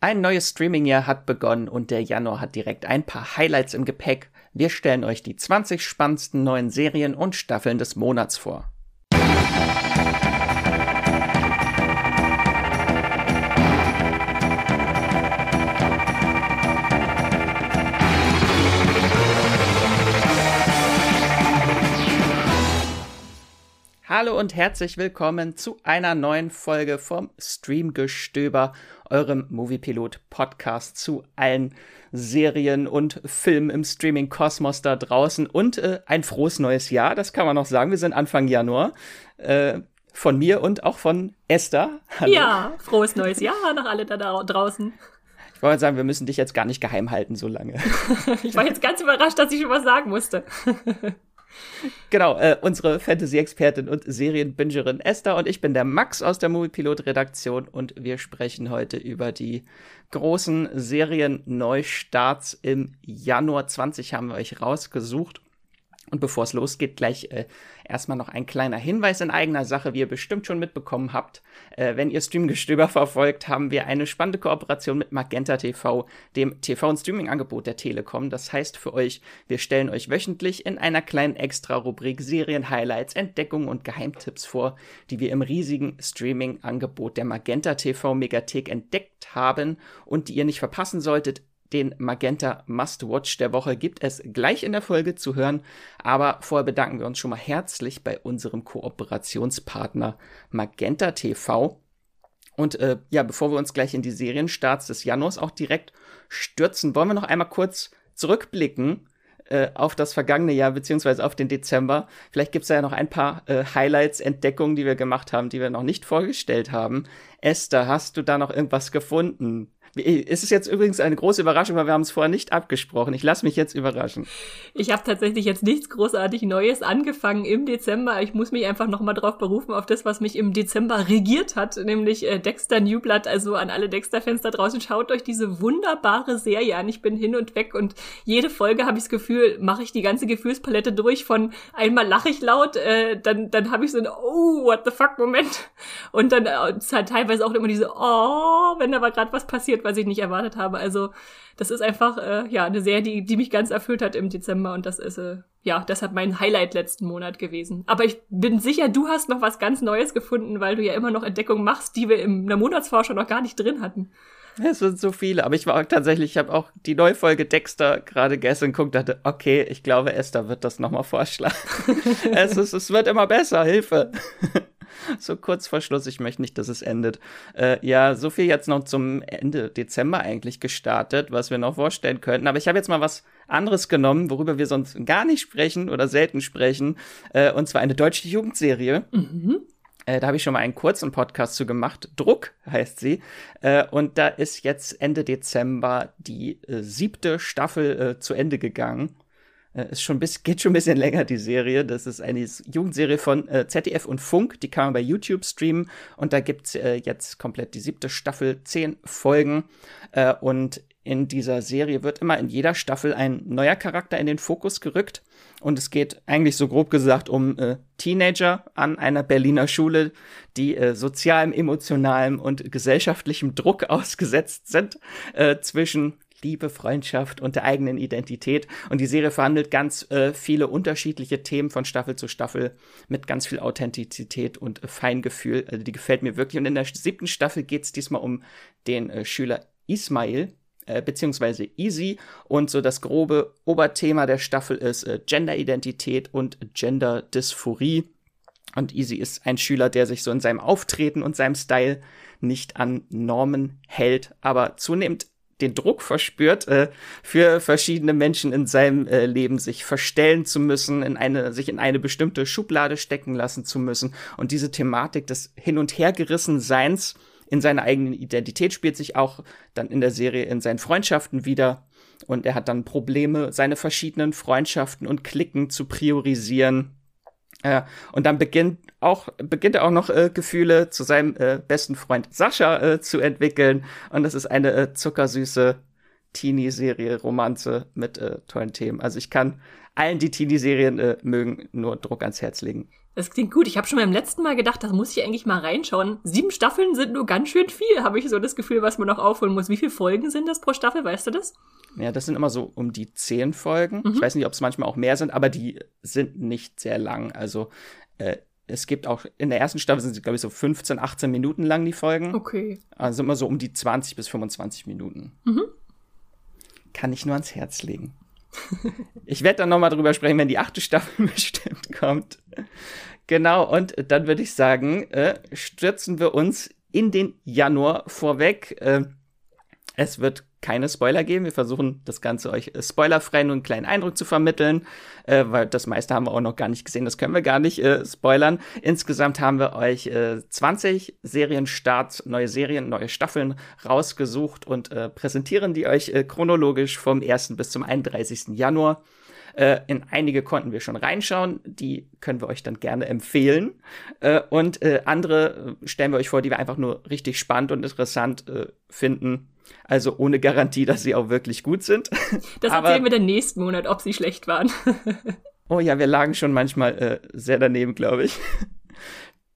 Ein neues Streaming-Jahr hat begonnen und der Januar hat direkt ein paar Highlights im Gepäck. Wir stellen euch die 20 spannendsten neuen Serien und Staffeln des Monats vor. Hallo und herzlich willkommen zu einer neuen Folge vom Streamgestöber, eurem Moviepilot Podcast zu allen Serien und Filmen im Streaming Kosmos da draußen und äh, ein frohes neues Jahr, das kann man noch sagen. Wir sind Anfang Januar. Äh, von mir und auch von Esther. Hallo. Ja, frohes neues Jahr nach alle da draußen. Ich wollte sagen, wir müssen dich jetzt gar nicht geheim halten so lange. ich war jetzt ganz überrascht, dass ich schon was sagen musste. Genau, äh, unsere Fantasy-Expertin und Serienbingerin Esther und ich bin der Max aus der Moviepilot-Redaktion und wir sprechen heute über die großen Serien-Neustarts im Januar 20 haben wir euch rausgesucht. Und bevor es losgeht, gleich äh, erstmal noch ein kleiner Hinweis in eigener Sache, wie ihr bestimmt schon mitbekommen habt. Äh, wenn ihr Streamgestöber verfolgt, haben wir eine spannende Kooperation mit Magenta TV, dem TV- und Streaming-Angebot der Telekom. Das heißt für euch, wir stellen euch wöchentlich in einer kleinen Extra-Rubrik Serien-Highlights, Entdeckungen und Geheimtipps vor, die wir im riesigen Streaming-Angebot der Magenta TV Megathek entdeckt haben und die ihr nicht verpassen solltet. Den Magenta Must Watch der Woche gibt es gleich in der Folge zu hören. Aber vorher bedanken wir uns schon mal herzlich bei unserem Kooperationspartner Magenta TV. Und äh, ja, bevor wir uns gleich in die Serienstarts des Januars auch direkt stürzen, wollen wir noch einmal kurz zurückblicken äh, auf das vergangene Jahr beziehungsweise auf den Dezember. Vielleicht gibt es ja noch ein paar äh, Highlights, Entdeckungen, die wir gemacht haben, die wir noch nicht vorgestellt haben. Esther, hast du da noch irgendwas gefunden? Es ist jetzt übrigens eine große Überraschung, weil wir haben es vorher nicht abgesprochen. Ich lasse mich jetzt überraschen. Ich habe tatsächlich jetzt nichts großartig Neues angefangen im Dezember. Ich muss mich einfach nochmal drauf berufen, auf das, was mich im Dezember regiert hat, nämlich äh, Dexter Newblood. Also an alle Dexter-Fans da draußen, schaut euch diese wunderbare Serie an. Ich bin hin und weg und jede Folge habe ich das Gefühl, mache ich die ganze Gefühlspalette durch von einmal lache ich laut, äh, dann, dann habe ich so ein Oh, what the fuck Moment. Und dann äh, teilweise auch immer diese Oh, wenn da mal gerade was passiert, was ich nicht erwartet habe. Also das ist einfach äh, ja eine Serie, die, die mich ganz erfüllt hat im Dezember und das ist äh, ja deshalb mein Highlight letzten Monat gewesen. Aber ich bin sicher, du hast noch was ganz Neues gefunden, weil du ja immer noch Entdeckungen machst, die wir in der Monatsvorschau noch gar nicht drin hatten. Es sind so viele, aber ich war auch tatsächlich, ich habe auch die Neufolge Dexter gerade gestern geguckt, dachte, okay, ich glaube, Esther wird das nochmal vorschlagen. es, ist, es wird immer besser, Hilfe. so kurz vor Schluss. Ich möchte nicht, dass es endet. Äh, ja, so viel jetzt noch zum Ende Dezember eigentlich gestartet, was wir noch vorstellen könnten. Aber ich habe jetzt mal was anderes genommen, worüber wir sonst gar nicht sprechen oder selten sprechen. Äh, und zwar eine deutsche Jugendserie. Mhm. Äh, da habe ich schon mal einen kurzen Podcast zu gemacht. Druck heißt sie. Äh, und da ist jetzt Ende Dezember die äh, siebte Staffel zu Ende gegangen. Äh, ist schon bis, geht schon ein bisschen länger, die Serie. Das ist eine Jugendserie von äh, ZDF und Funk. Die kann man bei YouTube streamen. Und da gibt's äh, jetzt komplett die siebte Staffel, zehn Folgen. Äh, und in dieser Serie wird immer in jeder Staffel ein neuer Charakter in den Fokus gerückt. Und es geht eigentlich so grob gesagt um äh, Teenager an einer Berliner Schule, die äh, sozialem, emotionalem und gesellschaftlichem Druck ausgesetzt sind äh, zwischen Liebe, Freundschaft und der eigenen Identität. Und die Serie verhandelt ganz äh, viele unterschiedliche Themen von Staffel zu Staffel mit ganz viel Authentizität und äh, Feingefühl. Also die gefällt mir wirklich. Und in der siebten Staffel geht es diesmal um den äh, Schüler Ismail, äh, beziehungsweise Easy. Und so das grobe Oberthema der Staffel ist äh, Genderidentität und Genderdysphorie. Und Easy ist ein Schüler, der sich so in seinem Auftreten und seinem Style nicht an Normen hält, aber zunehmend den Druck verspürt, äh, für verschiedene Menschen in seinem äh, Leben sich verstellen zu müssen, in eine, sich in eine bestimmte Schublade stecken lassen zu müssen. Und diese Thematik des Hin- und Hergerissenseins in seiner eigenen Identität spielt sich auch dann in der Serie in seinen Freundschaften wieder. Und er hat dann Probleme, seine verschiedenen Freundschaften und Klicken zu priorisieren ja, und dann beginnt auch beginnt er auch noch äh, Gefühle zu seinem äh, besten Freund Sascha äh, zu entwickeln und das ist eine äh, zuckersüße Teenie-Serie Romanze mit äh, tollen Themen. Also ich kann allen, die Teenie-Serien äh, mögen, nur Druck ans Herz legen. Das klingt gut. Ich habe schon beim letzten Mal gedacht, das muss ich eigentlich mal reinschauen. Sieben Staffeln sind nur ganz schön viel, habe ich so das Gefühl, was man noch aufholen muss. Wie viele Folgen sind das pro Staffel, weißt du das? Ja, das sind immer so um die zehn Folgen. Mhm. Ich weiß nicht, ob es manchmal auch mehr sind, aber die sind nicht sehr lang. Also äh, es gibt auch, in der ersten Staffel sind sie, glaube ich, so 15, 18 Minuten lang, die Folgen. Okay. Also immer so um die 20 bis 25 Minuten. Mhm. Kann ich nur ans Herz legen. Ich werde dann nochmal drüber sprechen, wenn die achte Staffel bestimmt kommt. Genau, und dann würde ich sagen, äh, stürzen wir uns in den Januar vorweg. Äh, es wird keine Spoiler geben. Wir versuchen das Ganze euch äh, spoilerfrei nur einen kleinen Eindruck zu vermitteln, äh, weil das meiste haben wir auch noch gar nicht gesehen. Das können wir gar nicht äh, spoilern. Insgesamt haben wir euch äh, 20 Serienstarts, neue Serien, neue Staffeln rausgesucht und äh, präsentieren die euch äh, chronologisch vom 1. bis zum 31. Januar. Äh, in einige konnten wir schon reinschauen, die können wir euch dann gerne empfehlen. Äh, und äh, andere äh, stellen wir euch vor, die wir einfach nur richtig spannend und interessant äh, finden. Also ohne Garantie, dass sie auch wirklich gut sind. Das Aber, erzählen wir dann nächsten Monat, ob sie schlecht waren. oh ja, wir lagen schon manchmal äh, sehr daneben, glaube ich.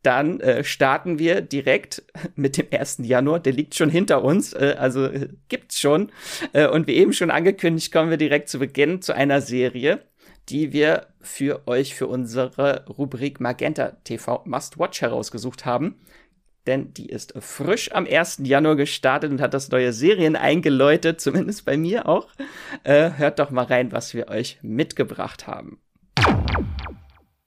Dann äh, starten wir direkt mit dem 1. Januar. Der liegt schon hinter uns, äh, also äh, gibt's schon. Äh, und wie eben schon angekündigt, kommen wir direkt zu Beginn zu einer Serie, die wir für euch für unsere Rubrik Magenta TV Must Watch herausgesucht haben. Denn die ist frisch am 1. Januar gestartet und hat das neue Serien eingeläutet, zumindest bei mir auch. Äh, hört doch mal rein, was wir euch mitgebracht haben.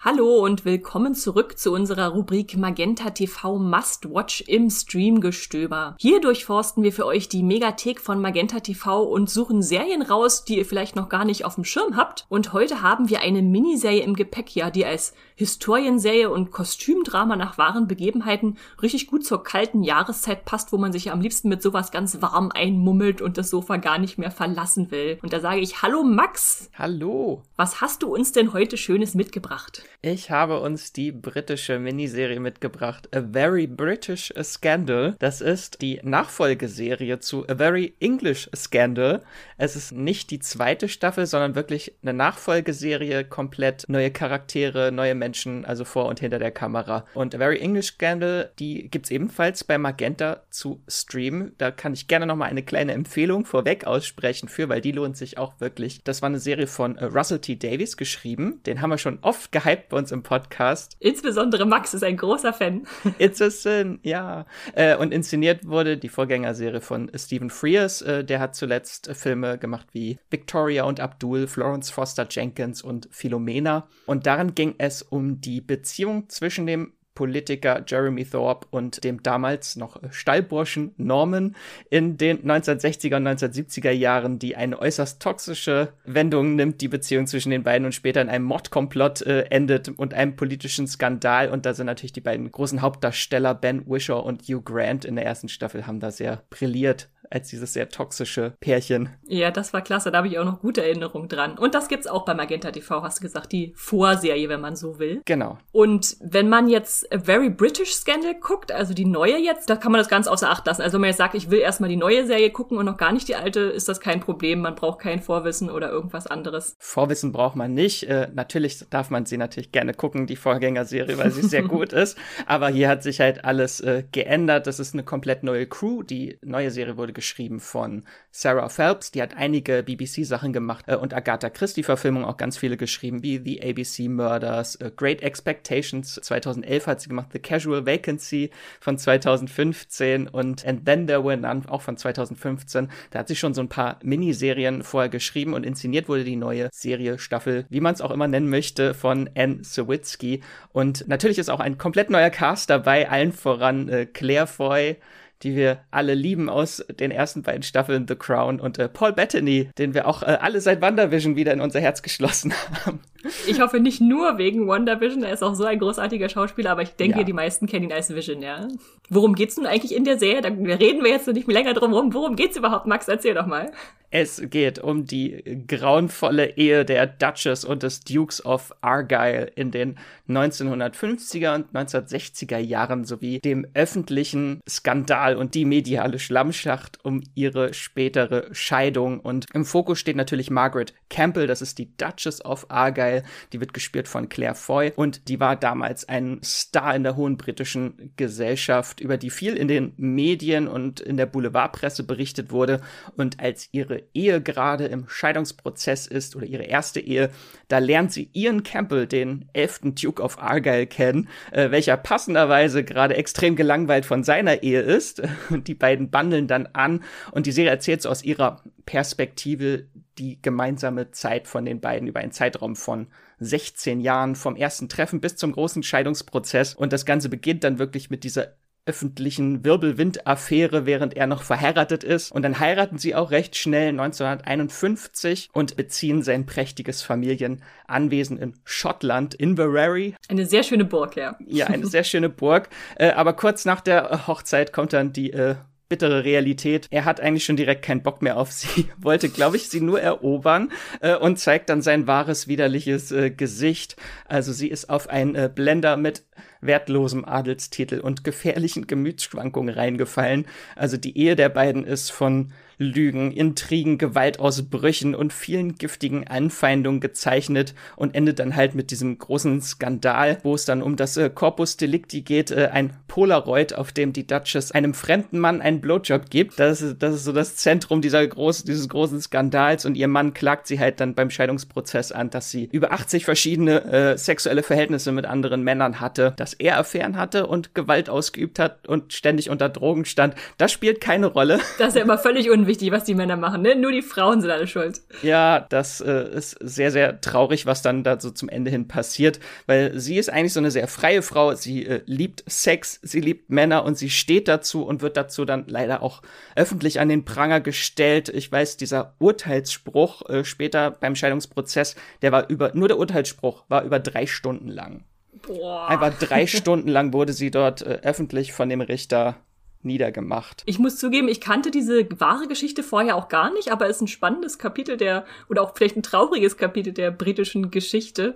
Hallo und willkommen zurück zu unserer Rubrik Magenta TV Must Watch im Streamgestöber. Hier durchforsten wir für euch die Megathek von Magenta TV und suchen Serien raus, die ihr vielleicht noch gar nicht auf dem Schirm habt. Und heute haben wir eine Miniserie im Gepäck, ja, die als Historienserie und Kostümdrama nach wahren Begebenheiten richtig gut zur kalten Jahreszeit passt, wo man sich ja am liebsten mit sowas ganz warm einmummelt und das Sofa gar nicht mehr verlassen will. Und da sage ich Hallo Max. Hallo. Was hast du uns denn heute Schönes mitgebracht? Ich habe uns die britische Miniserie mitgebracht, A Very British Scandal. Das ist die Nachfolgeserie zu A Very English Scandal. Es ist nicht die zweite Staffel, sondern wirklich eine Nachfolgeserie, komplett neue Charaktere, neue Menschen, also vor und hinter der Kamera. Und A Very English Scandal, die gibt's ebenfalls bei Magenta zu streamen. Da kann ich gerne noch mal eine kleine Empfehlung vorweg aussprechen für, weil die lohnt sich auch wirklich. Das war eine Serie von äh, Russell T. Davies geschrieben. Den haben wir schon oft gehypt bei uns im Podcast. Insbesondere Max ist ein großer Fan. It's a sin, ja. Äh, und inszeniert wurde die Vorgängerserie von Stephen Frears. Äh, der hat zuletzt äh, Filme gemacht wie Victoria und Abdul, Florence Foster Jenkins und Philomena. Und darin ging es um die Beziehung zwischen dem Politiker Jeremy Thorpe und dem damals noch Stallburschen Norman in den 1960er und 1970er Jahren, die eine äußerst toxische Wendung nimmt, die Beziehung zwischen den beiden und später in einem Mordkomplott äh, endet und einem politischen Skandal. Und da sind natürlich die beiden großen Hauptdarsteller Ben Wishaw und Hugh Grant in der ersten Staffel haben da sehr brilliert als dieses sehr toxische Pärchen. Ja, das war klasse, da habe ich auch noch gute Erinnerungen dran. Und das gibt's auch bei Magenta TV, hast du gesagt, die Vorserie, wenn man so will. Genau. Und wenn man jetzt A Very British Scandal guckt, also die neue jetzt, da kann man das ganz außer Acht lassen. Also wenn man jetzt sagt, ich will erstmal die neue Serie gucken und noch gar nicht die alte, ist das kein Problem. Man braucht kein Vorwissen oder irgendwas anderes. Vorwissen braucht man nicht. Äh, natürlich darf man sie natürlich gerne gucken, die Vorgängerserie, weil sie sehr gut ist. Aber hier hat sich halt alles äh, geändert. Das ist eine komplett neue Crew. Die neue Serie wurde geschrieben von Sarah Phelps, die hat einige BBC-Sachen gemacht äh, und Agatha Christie-Verfilmungen auch ganz viele geschrieben, wie The ABC Murders, äh, Great Expectations 2011 hat sie gemacht, The Casual Vacancy von 2015 und And Then There Were None auch von 2015. Da hat sie schon so ein paar Miniserien vorher geschrieben und inszeniert wurde die neue Serie, Staffel, wie man es auch immer nennen möchte, von Anne Sawitsky. Und natürlich ist auch ein komplett neuer Cast dabei, allen voran äh, Claire Foy, die wir alle lieben aus den ersten beiden Staffeln The Crown und äh, Paul Bettany, den wir auch äh, alle seit WandaVision wieder in unser Herz geschlossen haben. Ich hoffe nicht nur wegen WandaVision, er ist auch so ein großartiger Schauspieler, aber ich denke, ja. die meisten kennen ihn als Vision, ja. Worum geht's nun eigentlich in der Serie? Da reden wir jetzt noch nicht mehr länger drum rum. Worum geht's überhaupt, Max? Erzähl doch mal. Es geht um die grauenvolle Ehe der Duchess und des Dukes of Argyle in den 1950er und 1960er Jahren sowie dem öffentlichen Skandal und die mediale Schlammschacht um ihre spätere Scheidung. Und im Fokus steht natürlich Margaret Campbell, das ist die Duchess of Argyle Argyle. Die wird gespielt von Claire Foy und die war damals ein Star in der hohen britischen Gesellschaft, über die viel in den Medien und in der Boulevardpresse berichtet wurde. Und als ihre Ehe gerade im Scheidungsprozess ist oder ihre erste Ehe, da lernt sie Ian Campbell, den elften Duke of Argyle, kennen, äh, welcher passenderweise gerade extrem gelangweilt von seiner Ehe ist. Und die beiden bandeln dann an und die Serie erzählt so aus ihrer Perspektive die gemeinsame Zeit von den beiden über einen Zeitraum von 16 Jahren vom ersten Treffen bis zum großen Scheidungsprozess. Und das Ganze beginnt dann wirklich mit dieser öffentlichen Wirbelwind-Affäre, während er noch verheiratet ist. Und dann heiraten sie auch recht schnell 1951 und beziehen sein prächtiges Familienanwesen in Schottland, Inverary. Eine sehr schöne Burg, ja. Ja, eine sehr schöne Burg. Äh, aber kurz nach der Hochzeit kommt dann die äh, bittere Realität. Er hat eigentlich schon direkt keinen Bock mehr auf sie, wollte, glaube ich, sie nur erobern äh, und zeigt dann sein wahres, widerliches äh, Gesicht. Also sie ist auf einen äh, Blender mit wertlosem Adelstitel und gefährlichen Gemütsschwankungen reingefallen. Also die Ehe der beiden ist von Lügen, Intrigen, Gewaltausbrüchen und vielen giftigen Anfeindungen gezeichnet und endet dann halt mit diesem großen Skandal, wo es dann um das äh, Corpus Delicti geht, äh, ein Polaroid, auf dem die Duchess einem fremden Mann einen Blowjob gibt. Das ist, das ist so das Zentrum dieser groß, dieses großen Skandals und ihr Mann klagt sie halt dann beim Scheidungsprozess an, dass sie über 80 verschiedene äh, sexuelle Verhältnisse mit anderen Männern hatte, dass er Affären hatte und Gewalt ausgeübt hat und ständig unter Drogen stand. Das spielt keine Rolle. Das ist ja immer völlig un unwichtig, was die Männer machen, ne? Nur die Frauen sind alle schuld. Ja, das äh, ist sehr, sehr traurig, was dann da so zum Ende hin passiert, weil sie ist eigentlich so eine sehr freie Frau. Sie äh, liebt Sex, sie liebt Männer und sie steht dazu und wird dazu dann leider auch öffentlich an den Pranger gestellt. Ich weiß, dieser Urteilsspruch äh, später beim Scheidungsprozess, der war über, nur der Urteilsspruch war über drei Stunden lang. Boah. Einfach drei Stunden lang wurde sie dort äh, öffentlich von dem Richter niedergemacht. Ich muss zugeben, ich kannte diese wahre Geschichte vorher auch gar nicht, aber es ist ein spannendes Kapitel der, oder auch vielleicht ein trauriges Kapitel der britischen Geschichte.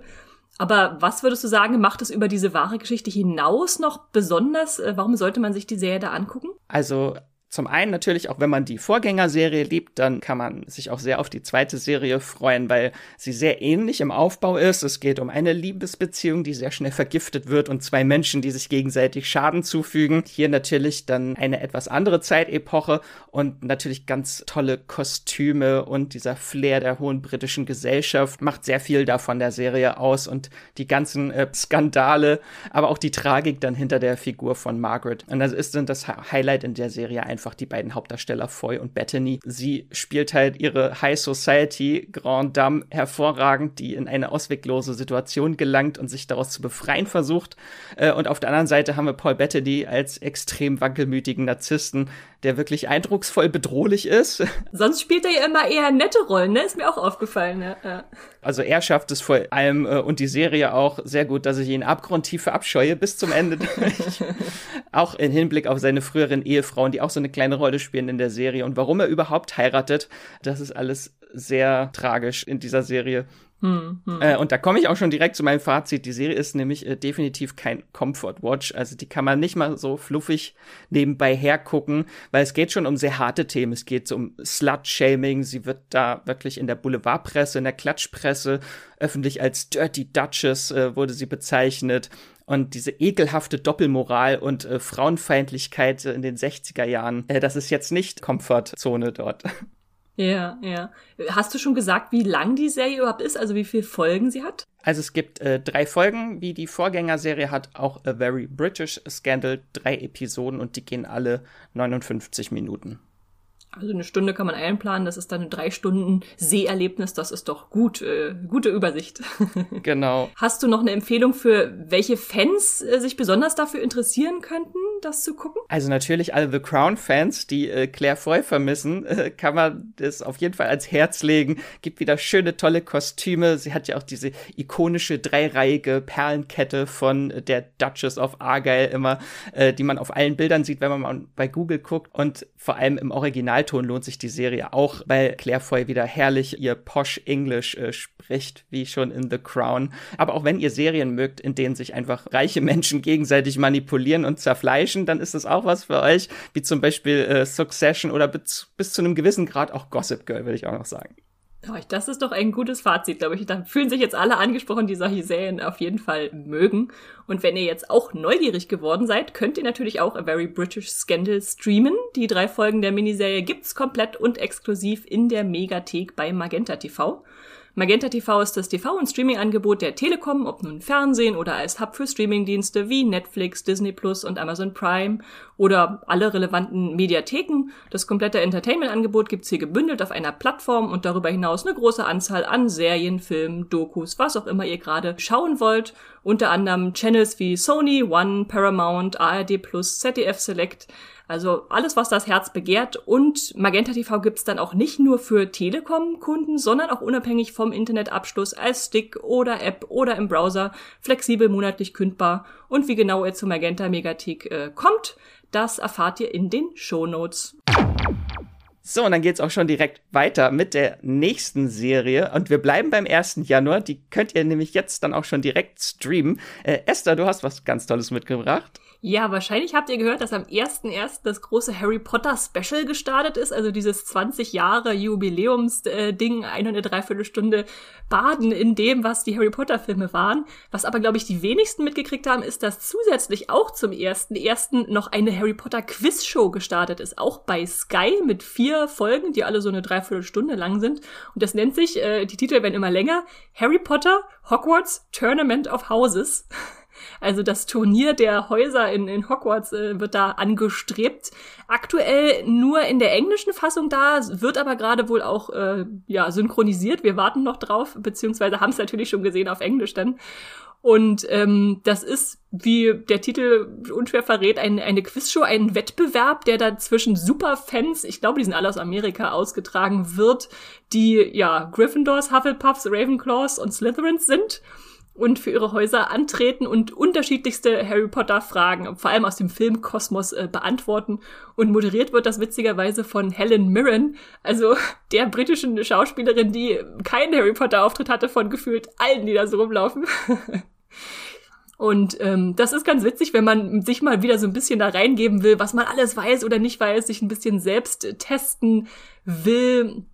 Aber was würdest du sagen, macht es über diese wahre Geschichte hinaus noch besonders? Äh, warum sollte man sich die Serie da angucken? Also zum einen natürlich, auch wenn man die Vorgängerserie liebt, dann kann man sich auch sehr auf die zweite Serie freuen, weil sie sehr ähnlich im Aufbau ist. Es geht um eine Liebesbeziehung, die sehr schnell vergiftet wird und zwei Menschen, die sich gegenseitig Schaden zufügen. Hier natürlich dann eine etwas andere Zeitepoche und natürlich ganz tolle Kostüme und dieser Flair der hohen britischen Gesellschaft macht sehr viel davon der Serie aus und die ganzen äh, Skandale, aber auch die Tragik dann hinter der Figur von Margaret. Und das ist dann das Highlight in der Serie einfach einfach die beiden Hauptdarsteller Foy und Bethany. Sie spielt halt ihre High Society Grand Dame hervorragend, die in eine ausweglose Situation gelangt und sich daraus zu befreien versucht. Äh, und auf der anderen Seite haben wir Paul Bettany als extrem wankelmütigen Narzissten, der wirklich eindrucksvoll bedrohlich ist. Sonst spielt er ja immer eher nette Rollen, ne? Ist mir auch aufgefallen, ja. Also er schafft es vor allem äh, und die Serie auch sehr gut, dass ich ihn abgrundtief verabscheue bis zum Ende. auch im Hinblick auf seine früheren Ehefrauen, die auch so eine kleine Rolle spielen in der Serie und warum er überhaupt heiratet, das ist alles sehr tragisch in dieser Serie. Hm, hm. Äh, und da komme ich auch schon direkt zu meinem Fazit. Die Serie ist nämlich äh, definitiv kein Comfort Watch. Also die kann man nicht mal so fluffig nebenbei hergucken, weil es geht schon um sehr harte Themen. Es geht um Slut-Shaming. Sie wird da wirklich in der Boulevardpresse, in der Klatschpresse öffentlich als Dirty Duchess äh, wurde sie bezeichnet. Und diese ekelhafte Doppelmoral und äh, Frauenfeindlichkeit in den 60er Jahren, äh, das ist jetzt nicht Komfortzone dort. Ja, ja. Hast du schon gesagt, wie lang die Serie überhaupt ist, also wie viele Folgen sie hat? Also es gibt äh, drei Folgen, wie die Vorgängerserie hat auch A Very British Scandal, drei Episoden und die gehen alle 59 Minuten. Also eine Stunde kann man einplanen, das ist dann ein drei Stunden Seherlebnis, das ist doch gut, äh, gute Übersicht. Genau. Hast du noch eine Empfehlung für welche Fans äh, sich besonders dafür interessieren könnten, das zu gucken? Also natürlich alle The Crown-Fans, die äh, Claire Foy vermissen, äh, kann man das auf jeden Fall ans Herz legen. Gibt wieder schöne, tolle Kostüme. Sie hat ja auch diese ikonische dreireihige Perlenkette von der Duchess of Argyle immer, äh, die man auf allen Bildern sieht, wenn man mal bei Google guckt und vor allem im Original Originalton lohnt sich die Serie auch, weil Claire Foy wieder herrlich ihr Posh English äh, spricht, wie schon in The Crown. Aber auch wenn ihr Serien mögt, in denen sich einfach reiche Menschen gegenseitig manipulieren und zerfleischen, dann ist das auch was für euch, wie zum Beispiel äh, Succession oder bis, bis zu einem gewissen Grad auch Gossip Girl, würde ich auch noch sagen. Das ist doch ein gutes Fazit, glaube ich. Da fühlen sich jetzt alle angesprochen, die solche Serien auf jeden Fall mögen. Und wenn ihr jetzt auch neugierig geworden seid, könnt ihr natürlich auch A Very British Scandal streamen. Die drei Folgen der Miniserie gibt's komplett und exklusiv in der Megathek bei Magenta TV. Magenta TV ist das TV- und Streaming-Angebot der Telekom, ob nun Fernsehen oder als Hub für Streamingdienste wie Netflix, Disney Plus und Amazon Prime oder alle relevanten Mediatheken. Das komplette Entertainment-Angebot gibt's hier gebündelt auf einer Plattform und darüber hinaus eine große Anzahl an Serien, Filmen, Dokus, was auch immer ihr gerade schauen wollt. Unter anderem Channels wie Sony, One, Paramount, ARD Plus, ZDF Select, also alles, was das Herz begehrt. Und Magenta TV gibt's dann auch nicht nur für Telekom-Kunden, sondern auch unabhängig vom Internetabschluss als Stick oder App oder im Browser, flexibel monatlich kündbar. Und wie genau ihr zu Magenta Megathek äh, kommt, das erfahrt ihr in den Show Notes. So, und dann geht's auch schon direkt weiter mit der nächsten Serie. Und wir bleiben beim 1. Januar. Die könnt ihr nämlich jetzt dann auch schon direkt streamen. Äh, Esther, du hast was ganz Tolles mitgebracht. Ja, wahrscheinlich habt ihr gehört, dass am 1.1. das große Harry Potter Special gestartet ist, also dieses 20 Jahre Jubiläums-Ding, eine und eine Dreiviertelstunde baden in dem, was die Harry Potter Filme waren. Was aber, glaube ich, die wenigsten mitgekriegt haben, ist, dass zusätzlich auch zum 1.1. noch eine Harry Potter Quiz-Show gestartet ist, auch bei Sky mit vier Folgen, die alle so eine Dreiviertelstunde lang sind. Und das nennt sich, äh, die Titel werden immer länger, Harry Potter Hogwarts Tournament of Houses. Also das Turnier der Häuser in, in Hogwarts äh, wird da angestrebt. Aktuell nur in der englischen Fassung da, wird aber gerade wohl auch äh, ja synchronisiert. Wir warten noch drauf, beziehungsweise haben es natürlich schon gesehen auf Englisch dann. Und ähm, das ist, wie der Titel unschwer verrät, ein, eine Quizshow, ein Wettbewerb, der da zwischen Superfans, ich glaube, die sind alle aus Amerika, ausgetragen wird, die ja Gryffindors, Hufflepuffs, Ravenclaws und Slytherins sind und für ihre Häuser antreten und unterschiedlichste Harry Potter Fragen, vor allem aus dem Filmkosmos, äh, beantworten. Und moderiert wird das witzigerweise von Helen Mirren, also der britischen Schauspielerin, die keinen Harry Potter Auftritt hatte von gefühlt allen, die da so rumlaufen. Und ähm, das ist ganz witzig, wenn man sich mal wieder so ein bisschen da reingeben will, was man alles weiß oder nicht weiß, sich ein bisschen selbst testen will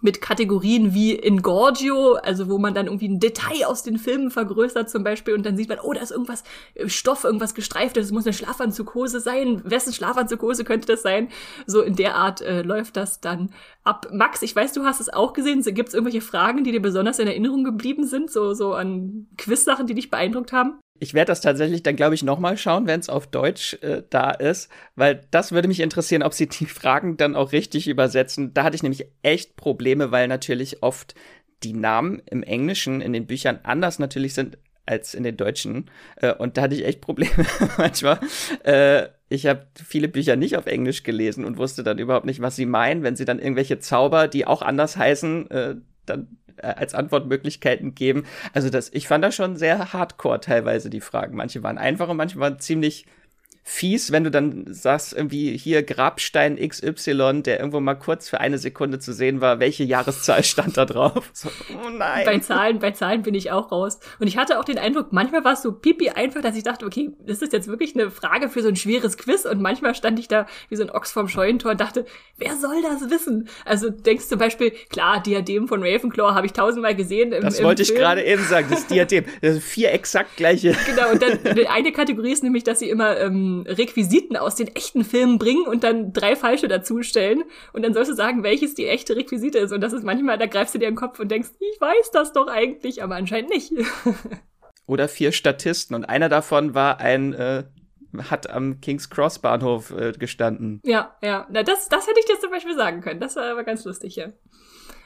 mit Kategorien wie Ingorgio, also wo man dann irgendwie ein Detail aus den Filmen vergrößert zum Beispiel und dann sieht man, oh, da ist irgendwas äh, Stoff, irgendwas gestreiftes, das muss eine Schlafanzughose sein. Wessen Schlafanzughose könnte das sein? So in der Art äh, läuft das dann ab. Max, ich weiß, du hast es auch gesehen. Gibt es irgendwelche Fragen, die dir besonders in Erinnerung geblieben sind, so, so an Quiz-Sachen, die dich beeindruckt haben? Ich werde das tatsächlich dann, glaube ich, nochmal schauen, wenn es auf Deutsch äh, da ist, weil das würde mich interessieren, ob sie die Fragen dann auch richtig übersetzen. Da hatte ich nämlich echt Probleme, weil natürlich oft die Namen im Englischen in den Büchern anders natürlich sind als in den Deutschen. Äh, und da hatte ich echt Probleme manchmal. Äh, ich habe viele Bücher nicht auf Englisch gelesen und wusste dann überhaupt nicht, was sie meinen, wenn sie dann irgendwelche Zauber, die auch anders heißen, äh, dann äh, als Antwortmöglichkeiten geben. Also das, ich fand das schon sehr hardcore teilweise die Fragen. Manche waren einfach und manche waren ziemlich fies, wenn du dann sagst, irgendwie hier Grabstein XY, der irgendwo mal kurz für eine Sekunde zu sehen war, welche Jahreszahl stand da drauf? So, oh nein. Bei Zahlen, bei Zahlen bin ich auch raus. Und ich hatte auch den Eindruck, manchmal war es so pipi einfach, dass ich dachte, okay, das ist jetzt wirklich eine Frage für so ein schweres Quiz. Und manchmal stand ich da wie so ein Ochs vorm Scheunentor und dachte, wer soll das wissen? Also denkst zum Beispiel, klar, Diadem von Ravenclaw habe ich tausendmal gesehen. Im, das wollte im ich gerade eben sagen, das Diadem. Das sind vier exakt gleiche. Genau, und dann eine Kategorie ist nämlich, dass sie immer ähm, Requisiten aus den echten Filmen bringen und dann drei falsche dazustellen. Und dann sollst du sagen, welches die echte Requisite ist. Und das ist manchmal, da greifst du dir den Kopf und denkst, ich weiß das doch eigentlich, aber anscheinend nicht. Oder vier Statisten und einer davon war ein äh, hat am King's Cross Bahnhof äh, gestanden. Ja, ja. Na, das, das hätte ich dir zum Beispiel sagen können. Das war aber ganz lustig, ja.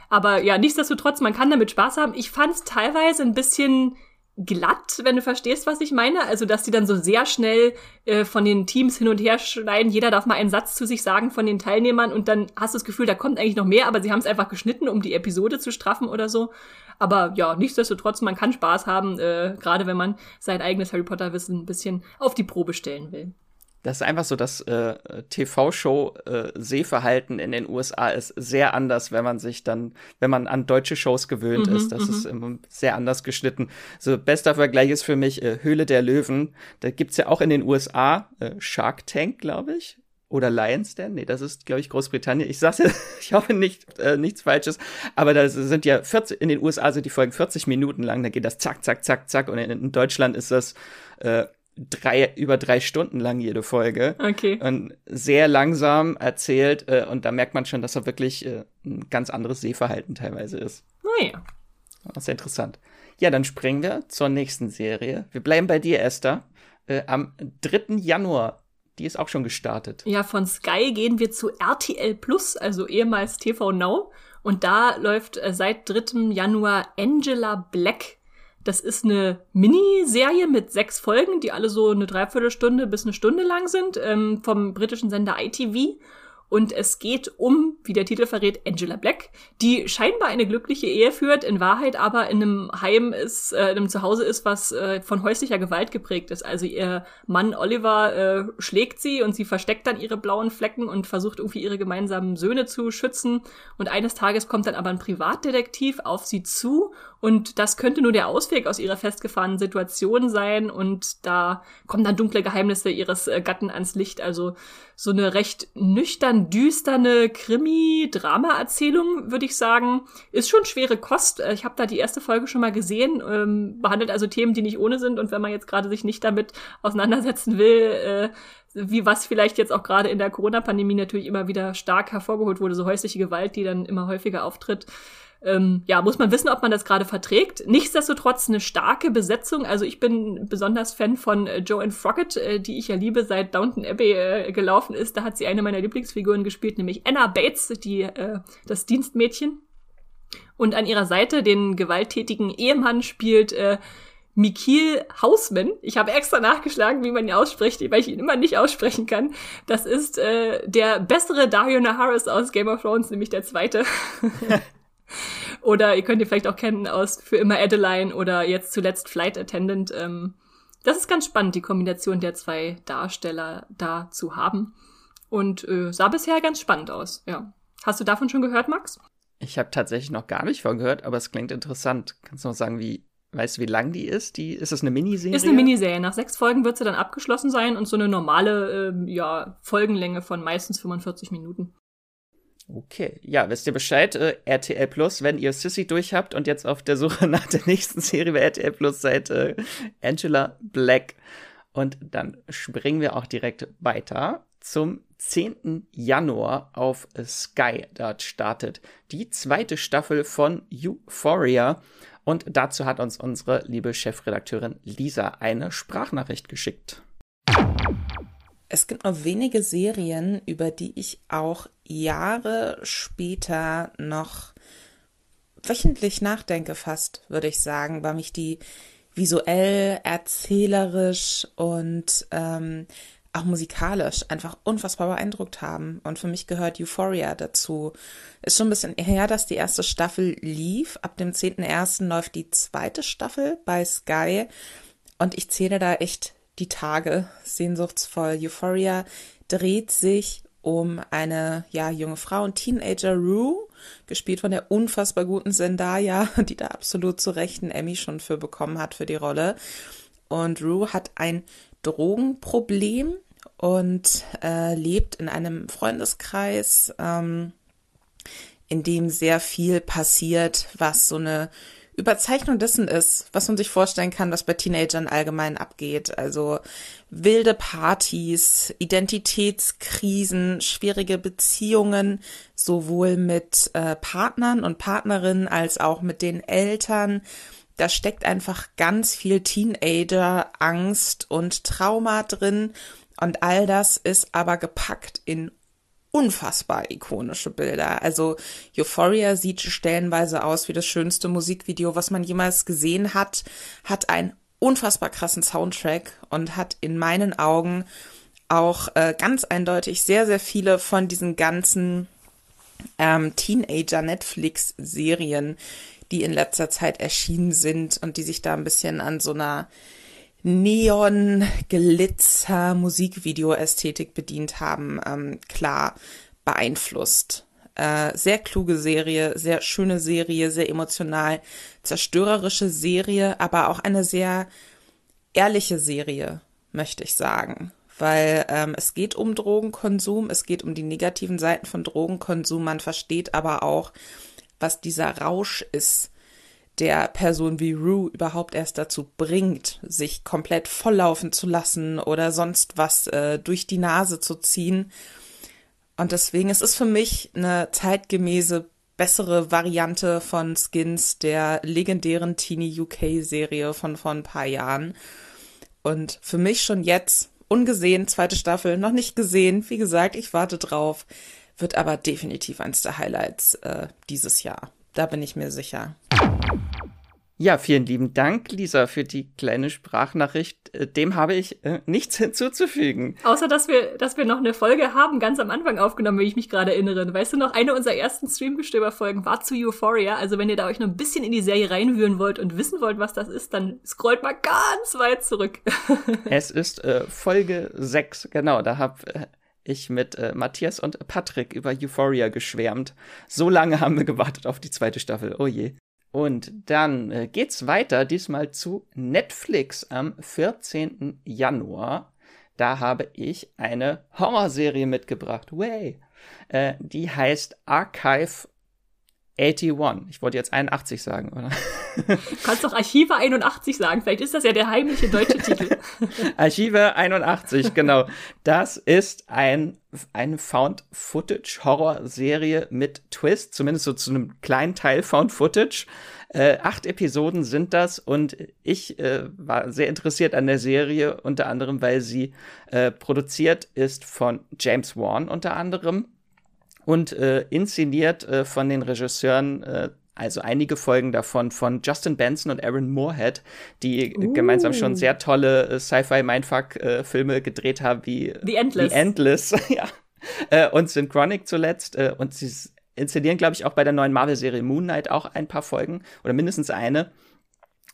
Aber ja, nichtsdestotrotz, man kann damit Spaß haben. Ich fand es teilweise ein bisschen glatt, wenn du verstehst, was ich meine. Also, dass die dann so sehr schnell äh, von den Teams hin und her schneiden. Jeder darf mal einen Satz zu sich sagen von den Teilnehmern und dann hast du das Gefühl, da kommt eigentlich noch mehr, aber sie haben es einfach geschnitten, um die Episode zu straffen oder so. Aber ja, nichtsdestotrotz, man kann Spaß haben, äh, gerade wenn man sein eigenes Harry Potter-Wissen ein bisschen auf die Probe stellen will das ist einfach so, das äh, TV-Show-Sehverhalten äh, in den USA ist sehr anders, wenn man sich dann, wenn man an deutsche Shows gewöhnt mhm, ist. Das ist immer sehr anders geschnitten. So, bester Vergleich ist für mich äh, Höhle der Löwen. Da gibt's ja auch in den USA äh, Shark Tank, glaube ich. oder Lions Den? Nee, das ist, glaube ich, Großbritannien. Ich sag's ich hoffe nicht, äh, nichts Falsches. Aber da sind ja 40, in den USA sind die Folgen 40 Minuten lang, da geht das zack, zack, zack, zack. Und in, in Deutschland ist das äh, drei, über drei Stunden lang jede Folge. Okay. Und sehr langsam erzählt. Äh, und da merkt man schon, dass er wirklich äh, ein ganz anderes Sehverhalten teilweise ist. Naja. Das ist sehr interessant. Ja, dann springen wir zur nächsten Serie. Wir bleiben bei dir, Esther. Äh, am 3. Januar die ist auch schon gestartet. Ja, von Sky gehen wir zu RTL Plus, also ehemals TV Now. Und da läuft äh, seit 3. Januar Angela Black. Das ist eine Miniserie mit sechs Folgen, die alle so eine Dreiviertelstunde bis eine Stunde lang sind, ähm, vom britischen Sender ITV. Und es geht um, wie der Titel verrät, Angela Black, die scheinbar eine glückliche Ehe führt, in Wahrheit aber in einem Heim ist, äh, in einem Zuhause ist, was äh, von häuslicher Gewalt geprägt ist. Also ihr Mann Oliver äh, schlägt sie und sie versteckt dann ihre blauen Flecken und versucht irgendwie ihre gemeinsamen Söhne zu schützen. Und eines Tages kommt dann aber ein Privatdetektiv auf sie zu und das könnte nur der Ausweg aus ihrer festgefahrenen Situation sein. Und da kommen dann dunkle Geheimnisse ihres äh, Gatten ans Licht. Also so eine recht nüchtern düsterne Krimi-Drama-Erzählung, würde ich sagen. Ist schon schwere Kost. Äh, ich habe da die erste Folge schon mal gesehen. Ähm, behandelt also Themen, die nicht ohne sind. Und wenn man jetzt gerade sich nicht damit auseinandersetzen will, äh, wie was vielleicht jetzt auch gerade in der Corona-Pandemie natürlich immer wieder stark hervorgeholt wurde, so häusliche Gewalt, die dann immer häufiger auftritt, ähm, ja, muss man wissen, ob man das gerade verträgt. Nichtsdestotrotz eine starke Besetzung. Also ich bin besonders Fan von äh, Joanne Froggett, äh, die ich ja liebe, seit Downton Abbey äh, gelaufen ist. Da hat sie eine meiner Lieblingsfiguren gespielt, nämlich Anna Bates, die äh, das Dienstmädchen. Und an ihrer Seite den gewalttätigen Ehemann spielt äh, Mikil Hausman. Ich habe extra nachgeschlagen, wie man ihn ausspricht, weil ich ihn immer nicht aussprechen kann. Das ist äh, der bessere Dario Naharis aus Game of Thrones, nämlich der zweite. oder ihr könnt ihn vielleicht auch kennen aus Für immer Adeline oder jetzt zuletzt Flight Attendant. Ähm, das ist ganz spannend, die Kombination der zwei Darsteller da zu haben. Und äh, sah bisher ganz spannend aus, ja. Hast du davon schon gehört, Max? Ich habe tatsächlich noch gar nicht von gehört, aber es klingt interessant. Kannst du noch sagen, wie, weißt du, wie lang die ist? Die, ist das eine Miniserie? Ist eine Miniserie. Nach sechs Folgen wird sie dann abgeschlossen sein und so eine normale äh, ja, Folgenlänge von meistens 45 Minuten. Okay, ja, wisst ihr Bescheid? Äh, RTL Plus, wenn ihr Sissy durch habt und jetzt auf der Suche nach der nächsten Serie bei RTL Plus seid, äh, Angela Black. Und dann springen wir auch direkt weiter zum 10. Januar auf Sky. Dort startet die zweite Staffel von Euphoria. Und dazu hat uns unsere liebe Chefredakteurin Lisa eine Sprachnachricht geschickt. Es gibt nur wenige Serien, über die ich auch Jahre später noch wöchentlich nachdenke, fast, würde ich sagen, weil mich die visuell, erzählerisch und ähm, auch musikalisch einfach unfassbar beeindruckt haben. Und für mich gehört Euphoria dazu. Ist schon ein bisschen her, dass die erste Staffel lief. Ab dem 10.01. läuft die zweite Staffel bei Sky. Und ich zähle da echt die Tage sehnsuchtsvoll. Euphoria dreht sich um eine ja junge Frau, ein Teenager Rue, gespielt von der unfassbar guten Zendaya, die da absolut zu Recht einen Emmy schon für bekommen hat für die Rolle. Und Rue hat ein Drogenproblem und äh, lebt in einem Freundeskreis, ähm, in dem sehr viel passiert, was so eine Überzeichnung dessen ist, was man sich vorstellen kann, was bei Teenagern allgemein abgeht. Also wilde Partys, Identitätskrisen, schwierige Beziehungen, sowohl mit äh, Partnern und Partnerinnen als auch mit den Eltern. Da steckt einfach ganz viel Teenager, Angst und Trauma drin. Und all das ist aber gepackt in unfassbar ikonische Bilder. Also Euphoria sieht stellenweise aus wie das schönste Musikvideo, was man jemals gesehen hat, hat einen unfassbar krassen Soundtrack und hat in meinen Augen auch äh, ganz eindeutig sehr, sehr viele von diesen ganzen ähm, Teenager-Netflix-Serien, die in letzter Zeit erschienen sind und die sich da ein bisschen an so einer Neon, Glitzer, Musikvideo-Ästhetik bedient haben, ähm, klar beeinflusst. Äh, sehr kluge Serie, sehr schöne Serie, sehr emotional, zerstörerische Serie, aber auch eine sehr ehrliche Serie, möchte ich sagen. weil ähm, es geht um Drogenkonsum, es geht um die negativen Seiten von Drogenkonsum. Man versteht aber auch, was dieser Rausch ist, der Person wie Rue überhaupt erst dazu bringt, sich komplett volllaufen zu lassen oder sonst was äh, durch die Nase zu ziehen. Und deswegen ist es für mich eine zeitgemäße, bessere Variante von Skins der legendären Teenie UK Serie von vor ein paar Jahren. Und für mich schon jetzt ungesehen, zweite Staffel, noch nicht gesehen. Wie gesagt, ich warte drauf. Wird aber definitiv eins der Highlights äh, dieses Jahr. Da bin ich mir sicher. Ja, vielen lieben Dank, Lisa, für die kleine Sprachnachricht. Äh, dem habe ich äh, nichts hinzuzufügen. Außer, dass wir, dass wir noch eine Folge haben, ganz am Anfang aufgenommen, wenn ich mich gerade erinnere. Weißt du noch, eine unserer ersten Streamgestöber-Folgen war zu Euphoria. Also, wenn ihr da euch noch ein bisschen in die Serie reinwühlen wollt und wissen wollt, was das ist, dann scrollt mal ganz weit zurück. es ist äh, Folge 6, genau. Da habe äh, ich mit äh, Matthias und Patrick über Euphoria geschwärmt. So lange haben wir gewartet auf die zweite Staffel. Oh je. Und dann äh, geht's weiter, diesmal zu Netflix am 14. Januar. Da habe ich eine Horrorserie mitgebracht. Way. Äh, die heißt Archive 81. Ich wollte jetzt 81 sagen, oder? Du kannst doch Archive 81 sagen. Vielleicht ist das ja der heimliche deutsche Titel. Archive 81, genau. Das ist ein, eine Found-Footage-Horror-Serie mit Twist, zumindest so zu einem kleinen Teil Found-Footage. Äh, acht Episoden sind das und ich äh, war sehr interessiert an der Serie, unter anderem, weil sie äh, produziert ist von James Wan unter anderem und äh, inszeniert äh, von den Regisseuren, äh, also einige Folgen davon von Justin Benson und Aaron Moorhead, die uh. gemeinsam schon sehr tolle äh, Sci-Fi-Mindfuck-Filme äh, gedreht haben, wie The Endless. The Endless, ja. Äh, und Synchronic zuletzt. Äh, und sie inszenieren, glaube ich, auch bei der neuen Marvel-Serie Moon Knight auch ein paar Folgen oder mindestens eine.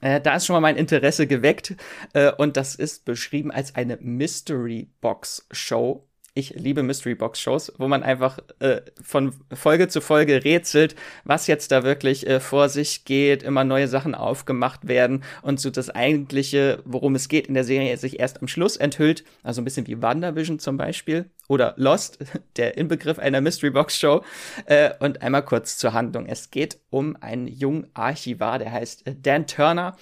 Äh, da ist schon mal mein Interesse geweckt äh, und das ist beschrieben als eine Mystery Box Show ich liebe Mystery Box Shows, wo man einfach äh, von Folge zu Folge rätselt, was jetzt da wirklich äh, vor sich geht, immer neue Sachen aufgemacht werden und so das eigentliche, worum es geht in der Serie, sich erst am Schluss enthüllt. Also ein bisschen wie WandaVision zum Beispiel oder Lost, der Inbegriff einer Mystery Box Show. Äh, und einmal kurz zur Handlung. Es geht um einen jungen Archivar, der heißt äh, Dan Turner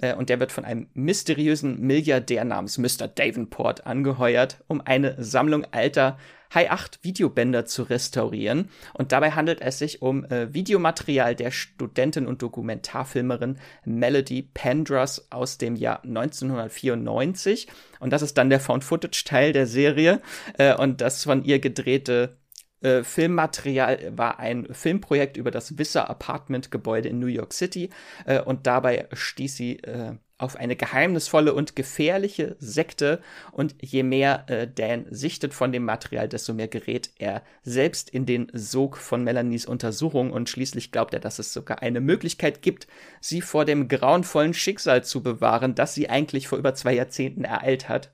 äh, und der wird von einem mysteriösen Milliardär namens Mr. Davenport angeheuert, um eine Sammlung alter High-8-Videobänder zu restaurieren. Und dabei handelt es sich um äh, Videomaterial der Studentin und Dokumentarfilmerin Melody Pendras aus dem Jahr 1994. Und das ist dann der Found-Footage-Teil der Serie. Äh, und das von ihr gedrehte äh, Filmmaterial war ein Filmprojekt über das Visser Apartment Gebäude in New York City äh, und dabei stieß sie äh, auf eine geheimnisvolle und gefährliche Sekte und je mehr äh, Dan sichtet von dem Material, desto mehr gerät er selbst in den Sog von Melanies Untersuchung und schließlich glaubt er, dass es sogar eine Möglichkeit gibt, sie vor dem grauenvollen Schicksal zu bewahren, das sie eigentlich vor über zwei Jahrzehnten ereilt hat.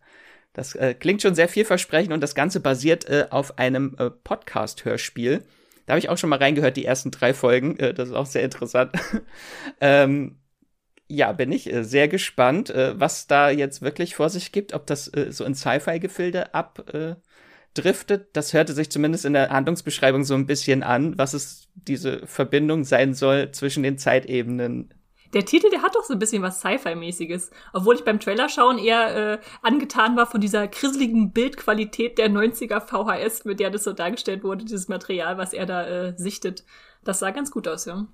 Das äh, klingt schon sehr vielversprechend und das Ganze basiert äh, auf einem äh, Podcast-Hörspiel. Da habe ich auch schon mal reingehört, die ersten drei Folgen. Äh, das ist auch sehr interessant. ähm, ja, bin ich äh, sehr gespannt, äh, was da jetzt wirklich vor sich gibt, ob das so in Sci-Fi-Gefilde abdriftet. Das hörte sich zumindest in der Handlungsbeschreibung so ein bisschen an, was es diese Verbindung sein soll zwischen den Zeitebenen der Titel, der hat doch so ein bisschen was Sci-Fi-mäßiges. Obwohl ich beim Trailer schauen eher äh, angetan war von dieser grisseligen Bildqualität der 90er VHS, mit der das so dargestellt wurde, dieses Material, was er da äh, sichtet. Das sah ganz gut aus, ja.